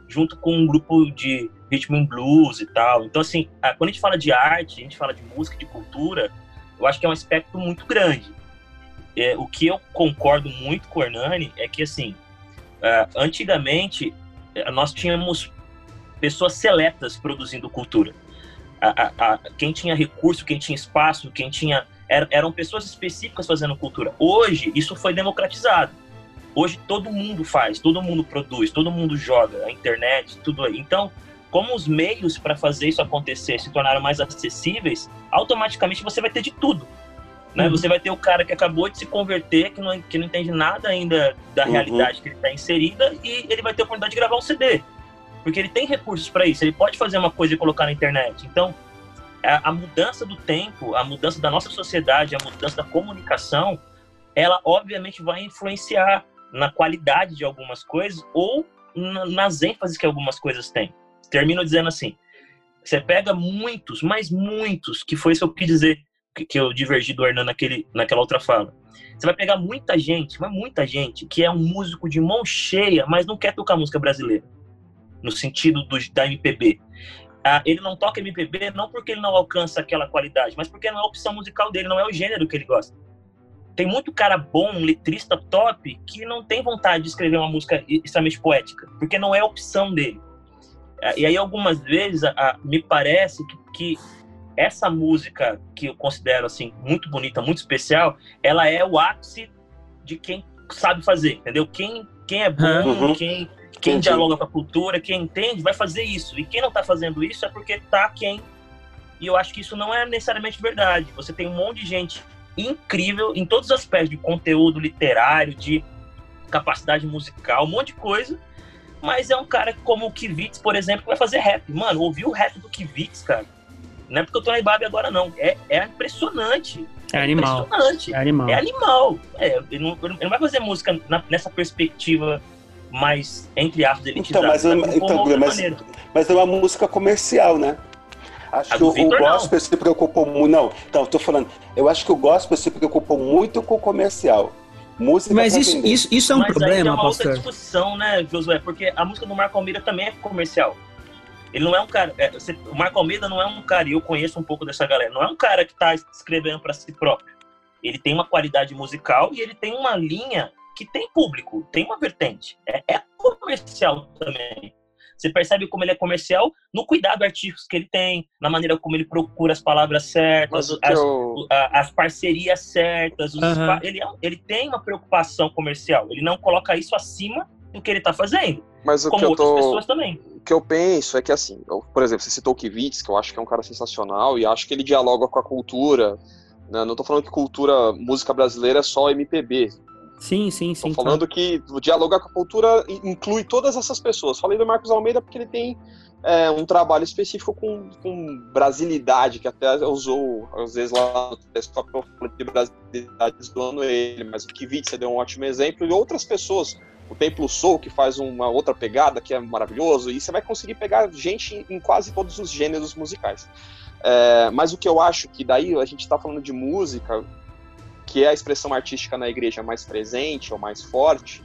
junto com um grupo de ritmo and blues e tal. Então, assim, quando a gente fala de arte, a gente fala de música, de cultura, eu acho que é um aspecto muito grande. É, o que eu concordo muito com o Hernani é que, assim, uh, antigamente uh, nós tínhamos pessoas seletas produzindo cultura a, a, quem tinha recurso, quem tinha espaço, quem tinha. Er, eram pessoas específicas fazendo cultura. Hoje, isso foi democratizado. Hoje, todo mundo faz, todo mundo produz, todo mundo joga, a internet, tudo. Então, como os meios para fazer isso acontecer se tornaram mais acessíveis, automaticamente você vai ter de tudo. Né? Uhum. Você vai ter o cara que acabou de se converter, que não, que não entende nada ainda da uhum. realidade que ele está inserida, e ele vai ter a oportunidade de gravar um CD porque ele tem recursos para isso, ele pode fazer uma coisa e colocar na internet. Então, a, a, mudança do tempo, a mudança da nossa sociedade, a mudança da comunicação, ela obviamente vai influenciar na qualidade de algumas coisas ou na, nas ênfases que algumas coisas têm. Termino dizendo assim: você pega muitos, mas muitos, que foi isso que eu quis dizer, que, que eu divergi do Hernan naquele, naquela outra fala. Você vai pegar muita gente, mas muita gente, que é um músico de mão cheia, mas não quer tocar música brasileira no sentido do, da MPB. Ah, ele não toca MPB não porque ele não alcança aquela qualidade, mas porque não é a opção musical dele, não é o gênero que ele gosta. Tem muito cara bom, letrista top, que não tem vontade de escrever uma música extremamente poética, porque não é a opção dele. Ah, e aí, algumas vezes, ah, me parece que, que essa música, que eu considero assim muito bonita, muito especial, ela é o ápice de quem sabe fazer, entendeu? Quem, quem é bom, uhum. quem quem Entendi. dialoga com a cultura, quem entende, vai fazer isso. E quem não está fazendo isso é porque tá quem. E eu acho que isso não é necessariamente verdade. Você tem um monte de gente incrível em todos os aspectos de conteúdo literário, de capacidade musical, um monte de coisa. Mas é um cara como o Kivitz, por exemplo, que vai fazer rap. Mano, ouvir o rap do Kivitz, cara. Não é porque eu tô na Ibabe agora, não. É, é impressionante. É animal. Impressionante. É animal. É animal. É, ele, não, ele não vai fazer música na, nessa perspectiva mais, entre aspas, elitizado. Então, mas, então, mas, mas é uma música comercial, né? Acho a que o, Victor, o gospel não. se preocupou muito. Não, então, tô falando. Eu acho que o gospel se preocupou muito com o comercial. Música mas isso, isso, isso é um mas problema, é uma pastor. outra discussão, né, Josué? Porque a música do Marco Almeida também é comercial. Ele não é um cara. É, você, o Marco Almeida não é um cara, e eu conheço um pouco dessa galera, não é um cara que está escrevendo para si próprio. Ele tem uma qualidade musical e ele tem uma linha que tem público, tem uma vertente. É, é comercial também. Você percebe como ele é comercial no cuidado artístico que ele tem, na maneira como ele procura as palavras certas, as, eu... as, parcerias certas. Uhum. Ele, é ele tem uma preocupação comercial. Ele não coloca isso acima do que ele está fazendo. Mas o como que eu outras tô... pessoas também. O que eu penso é que, assim, eu, por exemplo, você citou o Kivitz, que eu acho que é um cara sensacional, e acho que ele dialoga com a cultura. Né? Não estou falando que cultura, música brasileira é só MPB Sim, sim, sim. Tô falando que o dialogar com a cultura inclui todas essas pessoas. Falei do Marcos Almeida porque ele tem é, um trabalho específico com, com brasilidade, que até usou, às vezes, lá no telescópio eu falo de brasilidade zoando ele, mas o Kivitz deu um ótimo exemplo, e outras pessoas, o Templo Soul, que faz uma outra pegada que é maravilhoso, e você vai conseguir pegar gente em quase todos os gêneros musicais. É, mas o que eu acho que daí a gente está falando de música, que é a expressão artística na igreja mais presente ou mais forte,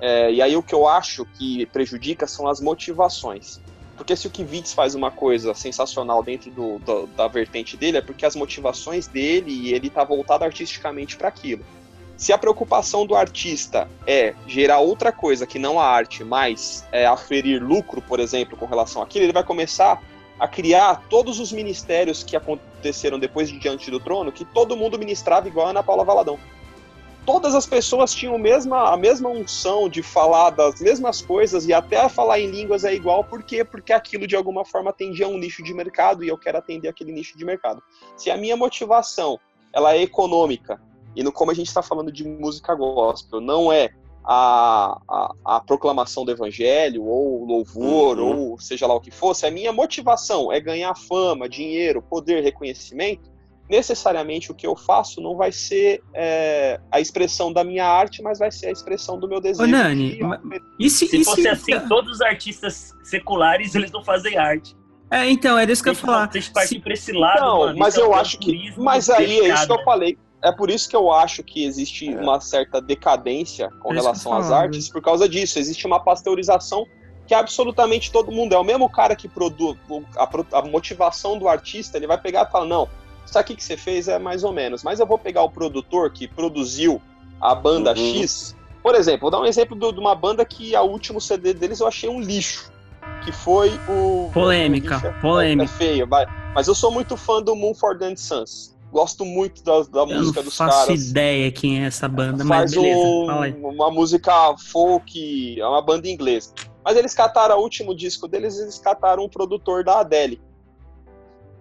é, e aí o que eu acho que prejudica são as motivações. Porque se o Kivitz faz uma coisa sensacional dentro do, do, da vertente dele, é porque as motivações dele e ele está voltado artisticamente para aquilo. Se a preocupação do artista é gerar outra coisa que não a arte, mas é aferir lucro, por exemplo, com relação àquilo, ele vai começar a criar todos os ministérios que aconteceram depois de Diante do Trono, que todo mundo ministrava igual a Ana Paula Valadão todas as pessoas tinham a mesma, a mesma unção de falar das mesmas coisas e até falar em línguas é igual, por quê? Porque aquilo de alguma forma atendia um nicho de mercado e eu quero atender aquele nicho de mercado. Se a minha motivação ela é econômica, e no como a gente está falando de música gospel, não é a, a, a, proclamação do evangelho, ou louvor, uhum. ou seja lá o que fosse, a minha motivação é ganhar fama, dinheiro, poder, reconhecimento, necessariamente o que eu faço não vai ser é, a expressão da minha arte, mas vai ser a expressão do meu desejo. Ô, Nani, e se, se e fosse se... assim, todos os artistas seculares eles não fazem arte. É, então, é isso que eu ia falar. Vocês partem pra esse lado, Não, mano, mas eu acho que. Mas aí é isso que eu falei. É por isso que eu acho que existe é. uma certa decadência com relação às artes, por causa disso. Existe uma pasteurização que absolutamente todo mundo é. O mesmo cara que produz a, a motivação do artista, ele vai pegar e falar: não, isso aqui que você fez é mais ou menos. Mas eu vou pegar o produtor que produziu a banda uhum. X. Por exemplo, vou dar um exemplo de uma banda que a último CD deles eu achei um lixo. Que foi o. Polêmica, o é, polêmica. É feio, vai. Mas eu sou muito fã do Moonford and Sons. Gosto muito da, da música dos caras. Não faço ideia quem é essa banda, mas beleza. Um, uma música folk, é uma banda inglesa. Mas eles cataram o último disco deles, eles cataram um produtor da Adele.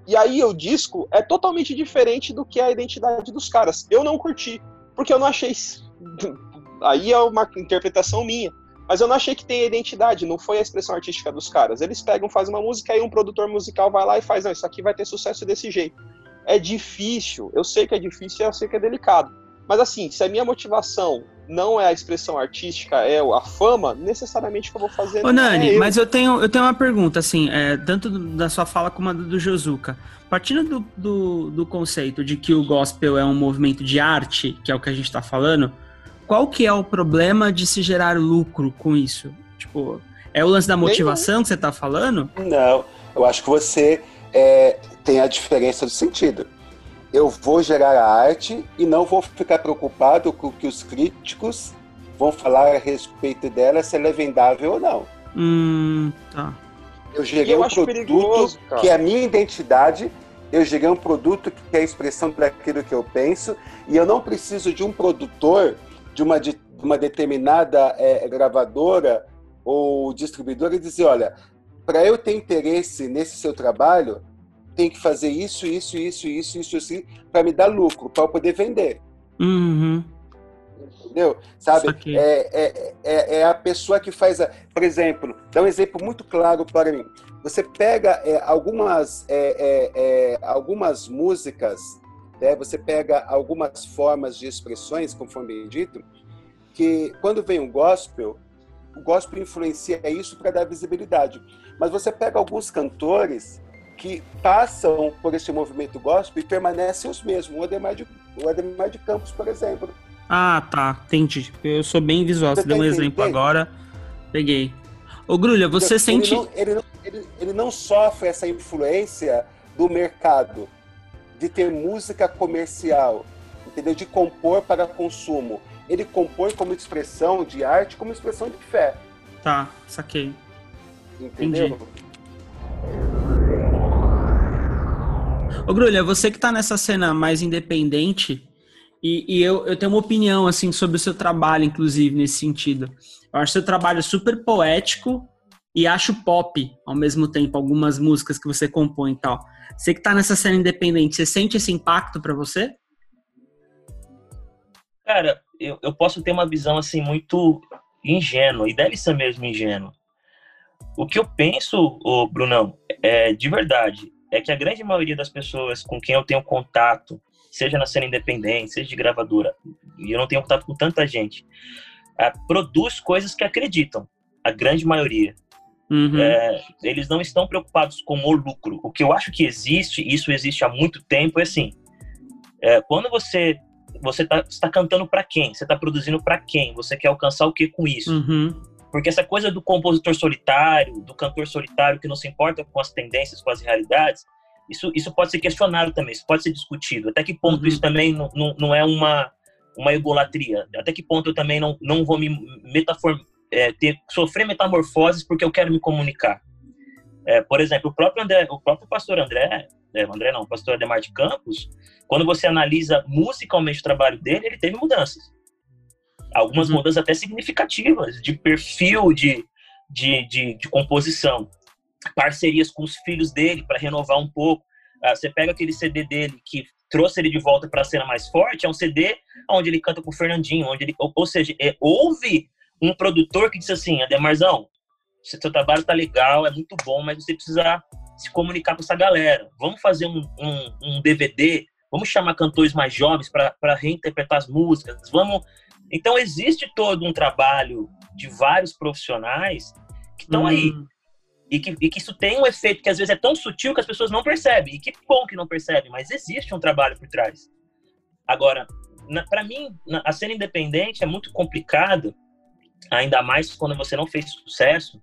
E aí o disco é totalmente diferente do que é a identidade dos caras. Eu não curti, porque eu não achei. *laughs* Aí é uma interpretação minha. Mas eu não achei que tem identidade, não foi a expressão artística dos caras. Eles pegam, fazem uma música, aí um produtor musical vai lá e faz, não, isso aqui vai ter sucesso desse jeito. É difícil, eu sei que é difícil, eu sei que é delicado. Mas assim, se a minha motivação não é a expressão artística, é a fama, necessariamente que eu vou fazer. Ô, Nani, é mas eu tenho, eu tenho uma pergunta, assim, é, tanto da sua fala como a do Josuka. Partindo do, do, do, conceito de que o gospel é um movimento de arte, que é o que a gente está falando, qual que é o problema de se gerar lucro com isso? Tipo, é o lance da motivação que você está falando? Não, eu acho que você é, tem a diferença do sentido eu vou gerar a arte e não vou ficar preocupado com o que os críticos vão falar a respeito dela, se ela é vendável ou não. Hum, tá. Eu gerei eu um produto que é a minha identidade, eu gerei um produto que é a expressão daquilo que eu penso, e eu não preciso de um produtor, de uma, de uma determinada é, gravadora ou distribuidora dizer, olha, para eu ter interesse nesse seu trabalho, tem que fazer isso, isso, isso, isso, isso, isso, para me dar lucro, para eu poder vender. Uhum. Entendeu? Sabe? É, é, é, é, a pessoa que faz. A... Por exemplo, dá um exemplo muito claro para mim. Você pega é, algumas, é, é, é, algumas músicas, né? você pega algumas formas de expressões, conforme dito, que quando vem um gospel, o gospel influencia isso para dar visibilidade. Mas você pega alguns cantores que passam por esse movimento gospel e permanecem os mesmos. O Ademar de, o Ademar de Campos, por exemplo. Ah, tá. Entendi. Eu sou bem visual. Você, Você deu um exemplo agora. Peguei. Ô, Grulha, você ele sente. Não, ele, não, ele, ele não sofre essa influência do mercado, de ter música comercial, entendeu? De compor para consumo. Ele compõe como expressão de arte, como expressão de fé. Tá, saquei. Entendeu? Entendi. Ô, Grulha, você que tá nessa cena mais independente, e, e, eu, eu tenho uma opinião, assim, sobre o seu trabalho, inclusive, nesse sentido. Eu acho seu trabalho super poético e acho pop, ao mesmo tempo, algumas músicas que você compõe e tal. Você que tá nessa cena independente, você sente esse impacto para você? Cara, eu, eu posso ter uma visão assim muito ingênua, e deve ser mesmo ingênua. O que eu penso, ô, Brunão, é, de verdade, é que a grande maioria das pessoas com quem eu tenho contato, seja na cena independente, seja de gravadora, e eu não tenho contato com tanta gente, é, produz coisas que acreditam, a grande maioria. Uhum. É, eles não estão preocupados com o lucro. O que eu acho que existe, isso existe há muito tempo, é assim: é, quando você você está tá cantando para quem? Você está produzindo para quem? Você quer alcançar o que com isso? Uhum. Porque essa coisa do compositor solitário, do cantor solitário que não se importa com as tendências, com as realidades, isso, isso pode ser questionado também, isso pode ser discutido. Até que ponto uhum. isso também não, não, não, é uma, uma egolatria? Até que ponto eu também não, não vou me metafor, é, ter, sofrer metamorfoses porque eu quero me comunicar? É, por exemplo, o próprio André, o próprio pastor André, é, André não, o pastor Ademar de Campos, quando você analisa musicalmente o trabalho dele, ele teve mudanças. Algumas uhum. mudanças até significativas, de perfil, de, de, de, de composição. Parcerias com os filhos dele para renovar um pouco. Ah, você pega aquele CD dele que trouxe ele de volta para a cena mais forte, é um CD onde ele canta com o Fernandinho, onde ele, ou, ou seja, é, houve um produtor que disse assim, Ademarzão, seu trabalho tá legal, é muito bom, mas você precisa se comunicar com essa galera. Vamos fazer um, um, um DVD, vamos chamar cantores mais jovens para reinterpretar as músicas, vamos. Então existe todo um trabalho de vários profissionais que estão hum. aí. E que, e que isso tem um efeito que às vezes é tão sutil que as pessoas não percebem. E que bom que não percebem, mas existe um trabalho por trás. Agora, para mim, na, a cena independente é muito complicado, ainda mais quando você não fez sucesso,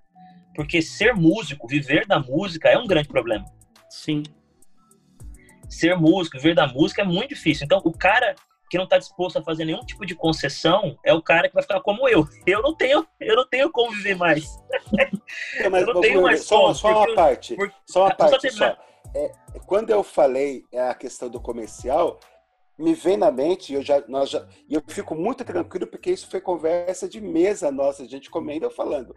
porque ser músico, viver da música é um grande problema. Sim. Ser músico, viver da música é muito difícil. Então, o cara que não está disposto a fazer nenhum tipo de concessão é o cara que vai ficar como eu. Eu não tenho, eu não tenho como viver mais. *laughs* É, mas, eu não tenho mais só, como. Só uma parte. Porque, só uma *laughs* parte. Só, só. É, quando eu falei a questão do comercial, me vem na mente, eu já, nós já, e eu fico muito tranquilo porque isso foi conversa de mesa nossa, a gente comendo eu falando.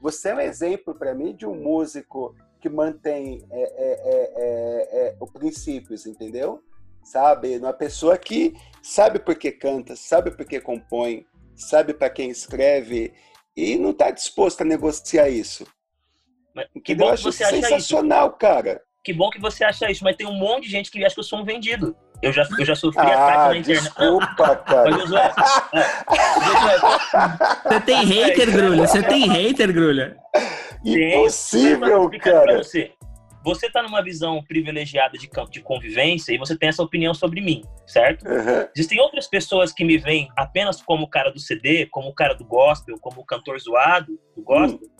Você é um exemplo para mim de um músico que mantém é, é, é, é, os princípios, entendeu? Sabe? Uma pessoa que sabe por que canta, sabe por que compõe, sabe para quem escreve e não está disposto a negociar isso. Mas, que bom eu acho que você sensacional, isso. cara. Que bom que você acha isso, mas tem um monte de gente que acha que eu sou um vendido. Eu já, eu já sofri ah, ataque na internet. Desculpa, cara. Mas, Josué, *laughs* você tem hater, Grulha? Você tem hater, Grulha? Impossível, cara. Você. Você tá numa visão privilegiada de, de convivência e você tem essa opinião sobre mim, certo? Uhum. Existem outras pessoas que me veem apenas como o cara do CD, como o cara do gospel, como o cantor zoado do gospel. Hum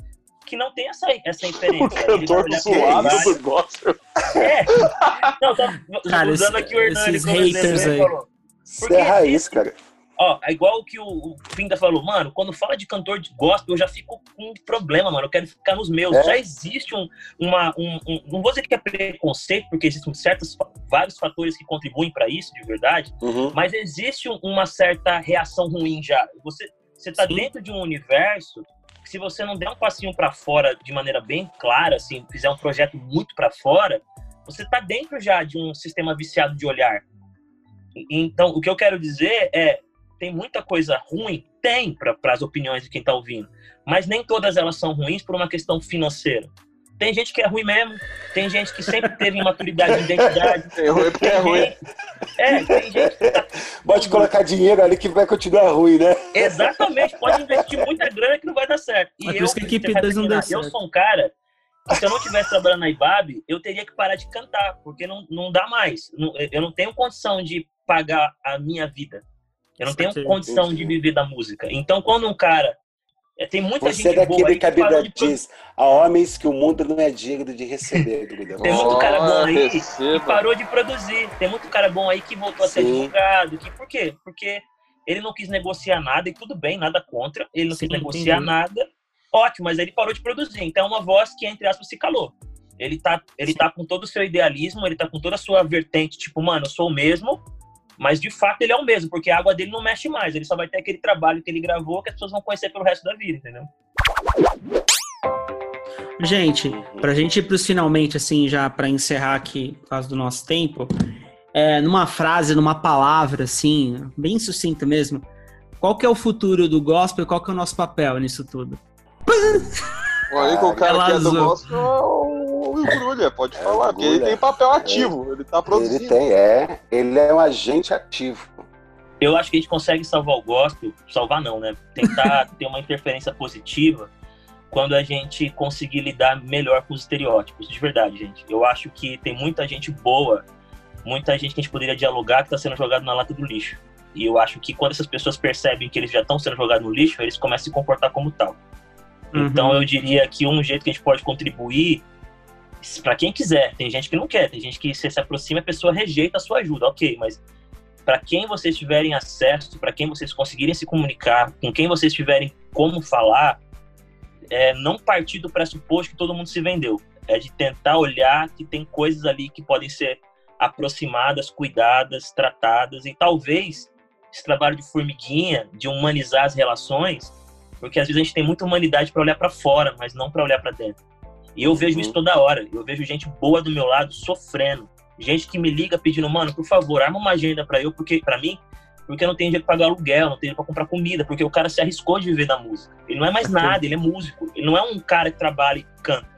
que não tem essa, essa *laughs* inferência. O cantor zoado do gospel. É. *laughs* Não, tô cara, usando aqui o Hernani como haters aí. Falou. Isso é raiz, cara. Ó, é igual o que o, o Pinda falou, mano, quando fala de cantor de gospel, eu já fico com um problema, mano. Eu quero ficar nos meus. É? Já existe um, uma. Um, um, não vou dizer que é preconceito, porque existem certos, vários fatores que contribuem para isso, de verdade, uhum. mas existe uma certa reação ruim já. Você, você tá Sim. dentro de um universo se você não der um passinho para fora de maneira bem clara, assim, fizer um projeto muito para fora, você está dentro já de um sistema viciado de olhar. Então, o que eu quero dizer é, tem muita coisa ruim, tem para as opiniões de quem está ouvindo, mas nem todas elas são ruins por uma questão financeira. Tem gente que é ruim mesmo, tem gente que sempre teve imaturidade de *laughs* identidade. Tem ruim porque é ruim. É, tem gente que tá... Pode colocar dinheiro ali que vai continuar ruim, né? Exatamente, pode investir muita grana que não vai dar certo. E Mas eu, que a equipe não deu eu sou um cara que se eu não estivesse trabalhando na IBAB, eu teria que parar de cantar, porque não, não dá mais. Eu não tenho condição de pagar a minha vida. Eu não tenho condição de viver da música. Então, quando um cara é, tem muita Você gente é daquele que a Bíblia diz, há homens que o mundo não é digno de receber. tem muito cara bom aí que parou de produzir. Tem muito cara bom aí que voltou Sim. a ser advogado. Que, por quê? Porque ele não quis negociar nada, e tudo bem, nada contra. Ele não Sim, quis negociar entendi. nada. Ótimo, mas ele parou de produzir. Então é uma voz que, entre aspas, se calou. Ele tá, ele tá com todo o seu idealismo, ele tá com toda a sua vertente, tipo, mano, eu sou o mesmo, mas de fato ele é o mesmo, porque a água dele não mexe mais. Ele só vai ter aquele trabalho que ele gravou que as pessoas vão conhecer pelo resto da vida, entendeu? Gente, pra gente ir pros finalmente, assim, já para encerrar aqui, por causa do nosso tempo, é, numa frase, numa palavra, assim, bem sucinta mesmo, Qual que é o futuro do gospel? Qual que é o nosso papel nisso tudo? Olha que o *laughs* cara que é do gospel é o Grulha, pode é falar, porque ele tem papel ativo, é. ele tá produzindo. Ele tem, é. Ele é um agente ativo. Eu acho que a gente consegue salvar o gospel, salvar não, né? Tentar *laughs* ter uma interferência positiva quando a gente conseguir lidar melhor com os estereótipos, de verdade, gente. Eu acho que tem muita gente boa, muita gente que a gente poderia dialogar que está sendo jogado na lata do lixo. E eu acho que quando essas pessoas percebem que eles já estão sendo jogados no lixo, eles começam a se comportar como tal. Uhum. Então eu diria que um jeito que a gente pode contribuir para quem quiser, tem gente que não quer, tem gente que se, se aproxima a pessoa rejeita a sua ajuda, ok, mas para quem vocês tiverem acesso, para quem vocês conseguirem se comunicar, com quem vocês tiverem como falar, é não partir do pressuposto que todo mundo se vendeu. É de tentar olhar que tem coisas ali que podem ser aproximadas, cuidadas, tratadas e talvez esse trabalho de formiguinha, de humanizar as relações, porque às vezes a gente tem muita humanidade para olhar para fora, mas não para olhar para dentro. E eu vejo uhum. isso toda hora. Eu vejo gente boa do meu lado sofrendo, gente que me liga pedindo, mano, por favor, arma uma agenda para eu, porque para mim, porque eu não tenho dinheiro para pagar aluguel, não tenho dinheiro para comprar comida, porque o cara se arriscou de viver da música. Ele não é mais nada, ele é músico. Ele não é um cara que trabalha e canta.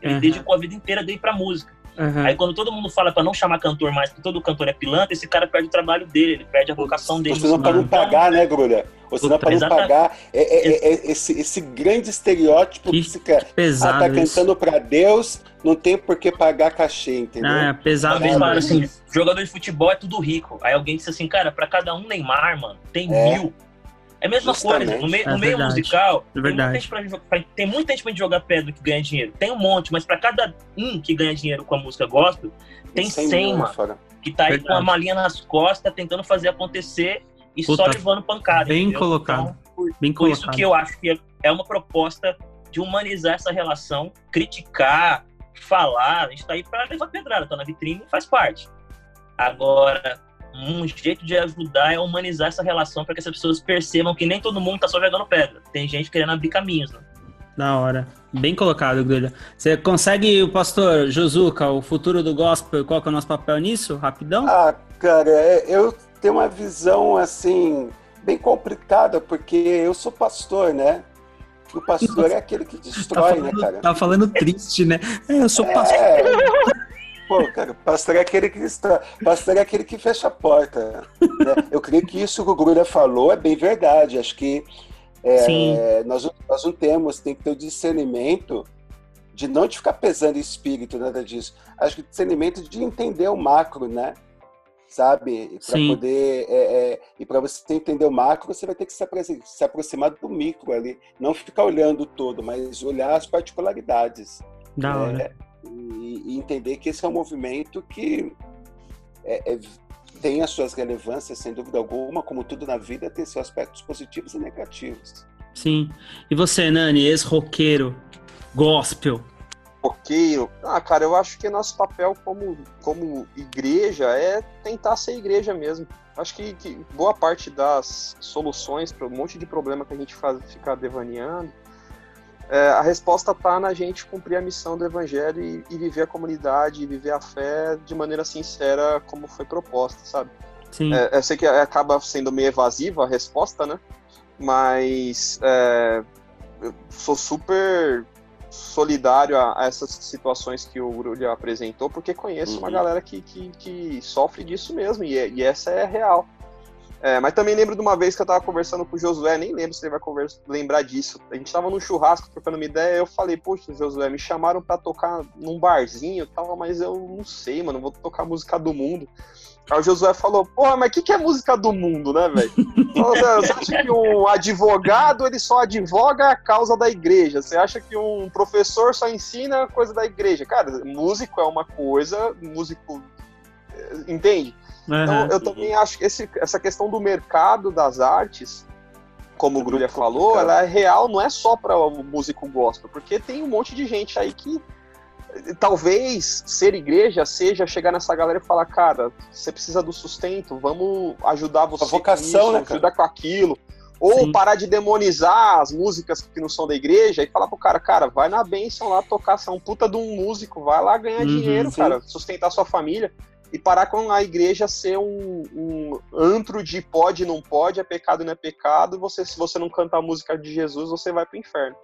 Ele uhum. dedicou a vida inteira dele para música. Uhum. Aí quando todo mundo fala para não chamar cantor mais, porque todo cantor é pilantra, esse cara perde o trabalho dele, ele perde a vocação dele. Você não para não pagar, né, Grulha? Você não para não pagar é, é, é, é, esse, esse grande estereótipo que, que se quer. Pesado ah, tá cantando para Deus, não tem por que pagar cachê, entendeu? Ah, é pesado. Falaram assim, jogador de futebol é tudo rico. Aí alguém disse assim, cara, para cada um Neymar, mano, tem é. mil. É a mesma Justamente. coisa. No, meio, no meio musical, é tem, muita pra, pra, tem muita gente pra jogar pedra que ganha dinheiro. Tem um monte, mas para cada um que ganha dinheiro com a música gospel, tem 100, 100 mano. Fora. Que tá aí verdade. com a malinha nas costas, tentando fazer acontecer e Puta, só levando pancada. Bem entendeu? colocado. Então, por, bem por colocado. isso que eu acho que é uma proposta de humanizar essa relação, criticar, falar. A gente tá aí pra levar pedrada, tá na vitrine faz parte. Agora, um jeito de ajudar é humanizar essa relação para que as pessoas percebam que nem todo mundo tá só jogando pedra. Tem gente querendo abrir caminhos, né? Da hora. Bem colocado, Grulha. Você consegue, o pastor Josuka, o futuro do gospel, qual que é o nosso papel nisso? Rapidão? Ah, cara, é, eu tenho uma visão, assim, bem complicada, porque eu sou pastor, né? O pastor é aquele que *laughs* destrói, tá falando, né, cara? Tá falando triste, né? É, eu sou pastor. É... Pô, cara, pastor é aquele que está, pastor é aquele que fecha a porta. Né? Eu creio que isso que o Grulha falou é bem verdade. Acho que é, nós, nós não temos, tem que ter o discernimento de não de ficar pesando espírito, nada disso. Acho que o discernimento de entender o macro, né? Sabe? Para poder. É, é, e para você entender o macro, você vai ter que se, se aproximar do micro ali. Não ficar olhando todo, mas olhar as particularidades. Da hora e, e entender que esse é um movimento que é, é, tem as suas relevâncias, sem dúvida alguma, como tudo na vida, tem seus aspectos positivos e negativos. Sim. E você, Nani, ex-roqueiro, gospel? Roqueiro? Ah, cara, eu acho que nosso papel como, como igreja é tentar ser igreja mesmo. Acho que, que boa parte das soluções para um monte de problema que a gente faz ficar devaneando é, a resposta está na gente cumprir a missão do Evangelho e, e, viver a comunidade, e viver a fé de maneira sincera, como foi proposta, sabe? Sim. É, eu sei que acaba sendo meio evasiva a resposta, né? Mas é, eu sou super solidário a, a, essas situações que o Grulha apresentou, porque conheço uhum. uma galera que, que, que, sofre disso mesmo, e, e essa é real. É, mas também lembro de uma vez que eu tava conversando com o Josué, nem lembro se ele vai conversa, lembrar disso. A gente tava num churrasco trocando uma ideia, eu falei, poxa, Josué, me chamaram para tocar num barzinho e tal, mas eu não sei, mano, vou tocar música do mundo. Aí o Josué falou, porra, mas o que, que é música do mundo, né, velho? *laughs* Você acha que um advogado, ele só advoga a causa da igreja? Você acha que um professor só ensina coisa da igreja? Cara, músico é uma coisa, músico... Eh, entende? Uhum. Então, eu também acho que esse, essa questão do mercado das artes, como o Grulha falou, ela é real, não é só para o músico gospel, porque tem um monte de gente aí que talvez ser igreja seja chegar nessa galera e falar, cara, você precisa do sustento, vamos ajudar você a vocação, com isso, né, ajudar com aquilo. Ou Sim. parar de demonizar as músicas que não são da igreja e falar pro cara, cara, vai na bênção lá tocar, você é um puta de um músico, vai lá ganhar uhum, dinheiro, sim. cara, sustentar sua família. E parar com a igreja ser um, um antro de pode e não pode, é pecado e não é pecado, você, se você não cantar a música de Jesus, você vai para o inferno.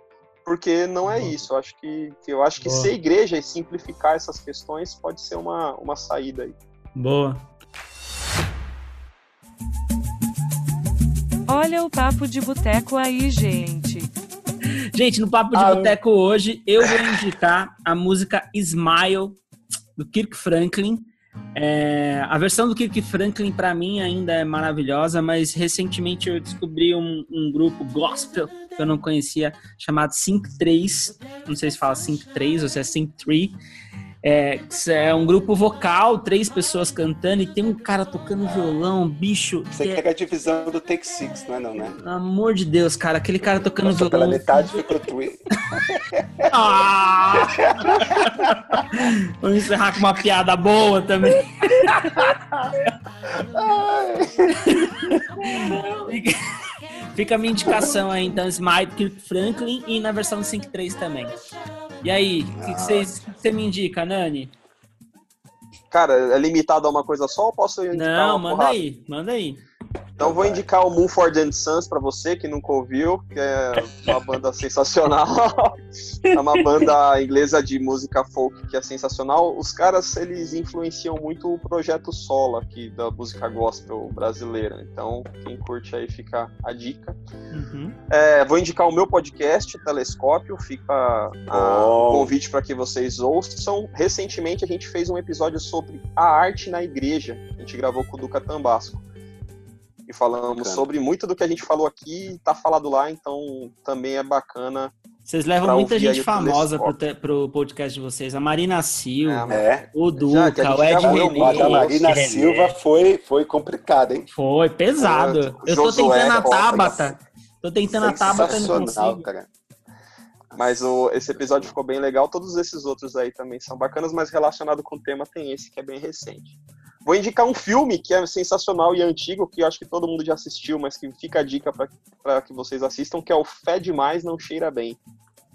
Porque não é isso. Eu acho que, eu acho que Boa. ser igreja e simplificar essas questões pode ser uma, uma saída aí. Boa. Olha o papo de boteco aí, gente. Gente, no papo de ah, boteco hoje eu vou indicar a música Smile do Kirk Franklin. É, a versão do Kirk Franklin para mim ainda é maravilhosa, mas recentemente eu descobri um, um, grupo gospel que eu não conhecia chamado Sync 3. Não sei se fala Sync 3 ou se é Sync 3 é, é um grupo vocal, três pessoas cantando e tem um cara tocando violão, bicho. Você é... quer a divisão do Take Six, não é não, né? Pelo amor de Deus, cara, aquele cara tocando Nossa, violão. Pela metade ficou tweet. *laughs* *laughs* ah! Vamos encerrar com uma piada boa também. Fica a minha indicação aí, então, Smite Kirk Franklin e na versão 5.3 também. E aí, o que, que você me indica, Nani? Cara, é limitado a uma coisa só ou posso indicar Não, manda porrada? aí, manda aí. Então vou indicar o Moonford and Sons para você que nunca ouviu, que é uma *laughs* banda sensacional. é uma banda inglesa de música folk que é sensacional. Os caras eles influenciam muito o projeto solo aqui da música gospel brasileira. Então quem curte aí fica a dica. Uhum. É, vou indicar o meu podcast Telescópio, fica a, oh. o convite para que vocês ouçam. Recentemente a gente fez um episódio sobre a arte na igreja. A gente gravou com o Duca Tambasco e falamos bacana. sobre muito do que a gente falou aqui, tá falado lá, então também é bacana. Vocês levam muita gente famosa pro, te, pro podcast de vocês. A Marina Silva, é, o Duca, já, o Ed René. A Marina Silva foi, foi complicada, hein? Foi, pesado. É, Eu tô tentando a Tabata. Tô tentando a Tabata e não consigo. Cara. Mas o, esse episódio ficou bem legal. Todos esses outros aí também são bacanas, mas relacionado com o tema tem esse que é bem recente. Vou indicar um filme que é sensacional e antigo, que eu acho que todo mundo já assistiu, mas que fica a dica para que vocês assistam, que é o Fé Demais Não Cheira Bem.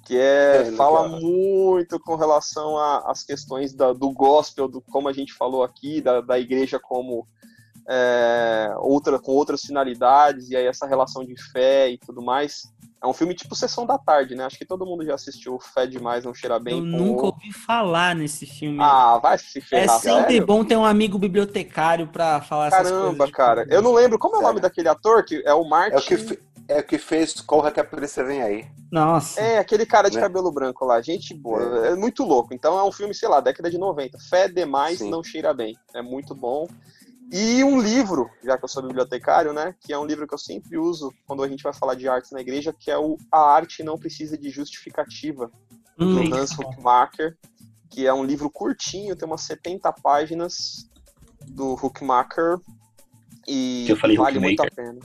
Que é, é fala muito com relação às questões da, do gospel, do como a gente falou aqui, da, da igreja como é, outra, com outras finalidades, e aí essa relação de fé e tudo mais. É um filme tipo Sessão da Tarde, né? Acho que todo mundo já assistiu Fé Demais, Não Cheira Bem. Eu nunca ouvi falar nesse filme. Ah, vai se ferrar. É sempre sério? bom ter um amigo bibliotecário pra falar Caramba, essas coisas. Caramba, cara. Eu não lembro. Como é o nome daquele ator? que É o Martin... É o que, é o que fez Corra que a Polícia Vem Aí. Nossa. É, aquele cara de né? cabelo branco lá. Gente boa. É. é. muito louco. Então é um filme, sei lá, década de 90. Fé Demais, Sim. Não Cheira Bem. É muito bom. E um livro, já que eu sou bibliotecário, né? Que é um livro que eu sempre uso quando a gente vai falar de artes na igreja, que é o A Arte Não Precisa de Justificativa, hum, do Hans Huckmacher, que é um livro curtinho, tem umas 70 páginas do Huckmacher e vale muito a pena.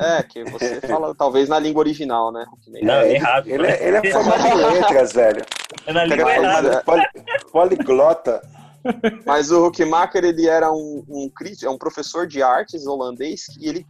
É, que você *laughs* fala talvez na língua original, né? Não, é errado. Ele, é, ele é formado em letras, velho. É na língua errada. poliglota. Mas o Huckmacher, ele era um, um, é um professor de artes holandês e ele,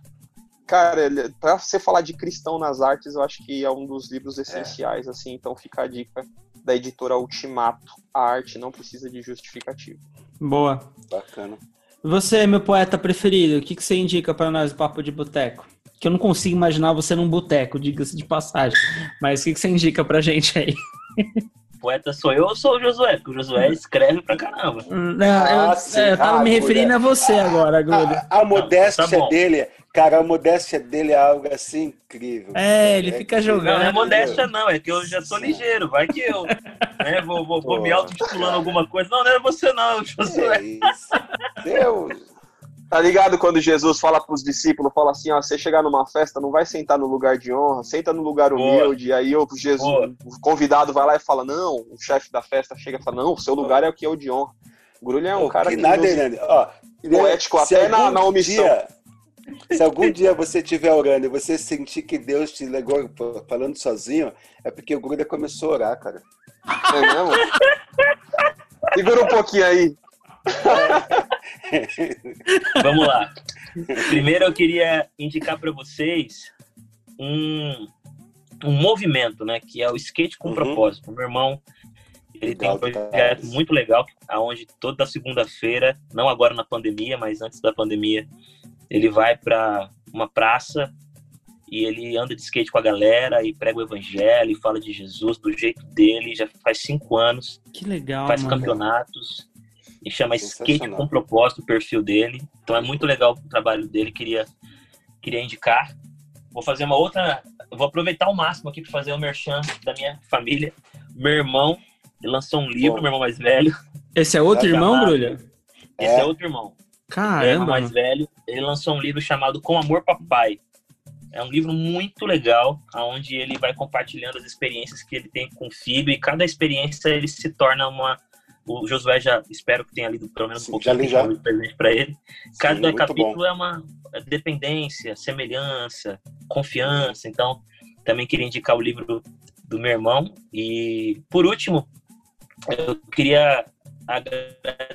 cara, ele, pra você falar de cristão nas artes, eu acho que é um dos livros essenciais, é. assim, então fica a dica da editora Ultimato. A arte não precisa de justificativo. Boa. Bacana. Você, meu poeta preferido, o que, que você indica para nós do Papo de Boteco? Que eu não consigo imaginar você num boteco, diga-se de passagem. Mas o que, que você indica pra gente aí? *laughs* poeta sou eu ou sou o Josué? Porque o Josué escreve pra caramba. Não, ah, eu, sim, eu tava ah, me referindo a você agora, Guilherme. A, a, modéstia tá dele, cara, a modéstia dele é algo assim incrível. É, ele é fica jogando. Não, não é modéstia, não, é que eu já sou ligeiro. Vai que eu *laughs* né, vou, vou, vou me autotitulando alguma coisa. Não, não é você, não, Josué. É isso. Deus. Tá ligado quando Jesus fala para os discípulos, fala assim, ó, você chegar numa festa, não vai sentar no lugar de honra, senta no lugar humilde. Boa. Aí o Jesus, Boa. o convidado vai lá e fala, não, o chefe da festa chega e fala, não, o seu lugar é o que é o de honra. O Grulho é um cara que, que nada, nos... Ó, poético até na, na omissão. Dia, se algum dia você estiver orando e você sentir que Deus te legou falando sozinho, é porque o Gruda começou a orar, cara. É mesmo? *laughs* Segura um pouquinho aí. *laughs* *laughs* Vamos lá. Primeiro eu queria indicar para vocês um, um movimento, né? Que é o skate com uhum. propósito. Meu irmão, Ele tem um projeto muito legal, aonde toda segunda-feira, não agora na pandemia, mas antes da pandemia, ele vai para uma praça e ele anda de skate com a galera e prega o evangelho e fala de Jesus do jeito dele. Já faz cinco anos. Que legal. Faz mano. campeonatos e chama Skate com Propósito o perfil dele. Então é muito legal o trabalho dele. Queria, queria indicar. Vou fazer uma outra. Vou aproveitar o máximo aqui para fazer o merchan da minha família. Meu irmão ele lançou um livro, Bom. meu irmão mais velho. Esse é outro irmão, Brulha? Esse é. é outro irmão. Caramba. Meu irmão mais velho. Ele lançou um livro chamado Com Amor Papai. É um livro muito legal, onde ele vai compartilhando as experiências que ele tem com o filho e cada experiência ele se torna uma. O Josué já espero que tenha lido pelo menos um pouquinho já li, já. presente para ele. Cada Sim, capítulo bom. é uma dependência, semelhança, confiança. Então, também queria indicar o livro do meu irmão. E, por último, eu queria agradecer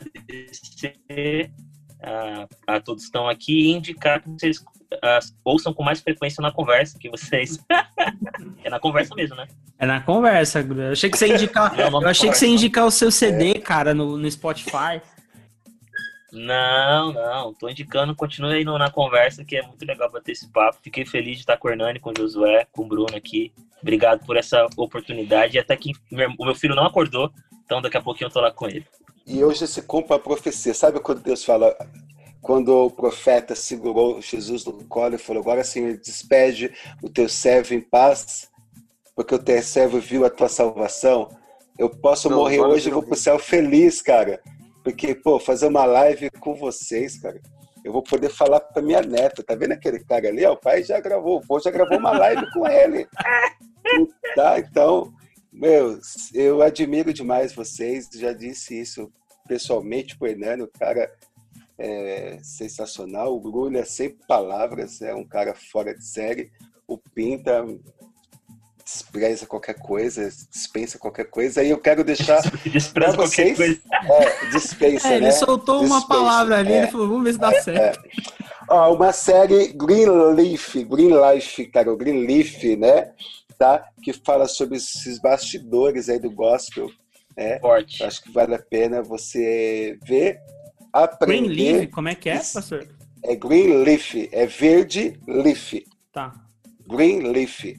a, a todos que estão aqui e indicar que vocês ouçam com mais frequência na conversa, que vocês. *laughs* é na conversa mesmo, né? É na conversa, Eu achei que você indicar. É eu achei que você indicar o seu CD, cara, no, no Spotify. Não, não. Tô indicando, continue aí no, na conversa, que é muito legal bater esse papo. Fiquei feliz de estar com o Hernani, com o Josué, com o Bruno aqui. Obrigado por essa oportunidade. E até que o meu filho não acordou, então daqui a pouquinho eu tô lá com ele. E hoje se cumpre a profecia. Sabe quando Deus fala, quando o profeta segurou Jesus no colo e falou: Agora sim, despede o teu servo em paz, porque o teu servo viu a tua salvação. Eu posso não, morrer hoje e vou pro céu feliz, cara. Porque, pô, fazer uma live com vocês, cara, eu vou poder falar pra minha neta. Tá vendo aquele cara ali? Ó, o pai já gravou, o vô já gravou uma live com ele. Tá, então, meu, eu admiro demais vocês. Já disse isso pessoalmente pro Hernani, o cara é sensacional. O Grulha, sem palavras, é um cara fora de série. O Pinta despreza qualquer coisa, dispensa qualquer coisa. E eu quero deixar *laughs* para vocês. *laughs* É, dispensa, é, ele né? soltou dispensa, uma palavra ali, é, ele falou, vamos ver se dá certo. É. Ó, uma série Greenleaf, Green Life, cara, o Greenleaf, né? Tá? Que fala sobre esses bastidores aí do gospel. Né? Forte. Acho que vale a pena você ver, aprender. Greenleaf, como é que é, pastor? É Greenleaf, é verde leaf. Tá. Greenleaf.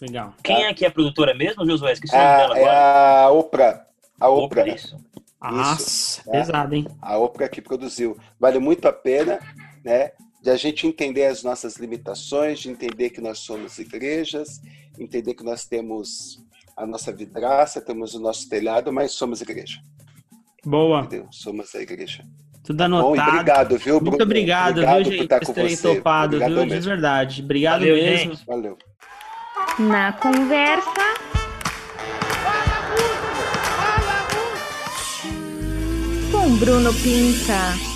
Legal. Quem é que é a produtora mesmo, Josué? Esqueci o nome é, dela agora. É a Oprah. A Oprah. Oprah isso. Nossa, isso, pesado, hein? A Oprah que produziu. Vale muito a pena, né? De a gente entender as nossas limitações, de entender que nós somos igrejas, entender que nós temos a nossa vidraça, temos o nosso telhado, mas somos igreja. Boa. Entendeu? Somos a igreja. Tudo anotado. Bom, obrigado, viu, Muito obrigado, obrigado viu, gente, por, por terem topado, obrigado viu, mesmo. de verdade. Obrigado Valeu, mesmo. Gente. Valeu. Na conversa. Com Bruno Pinta.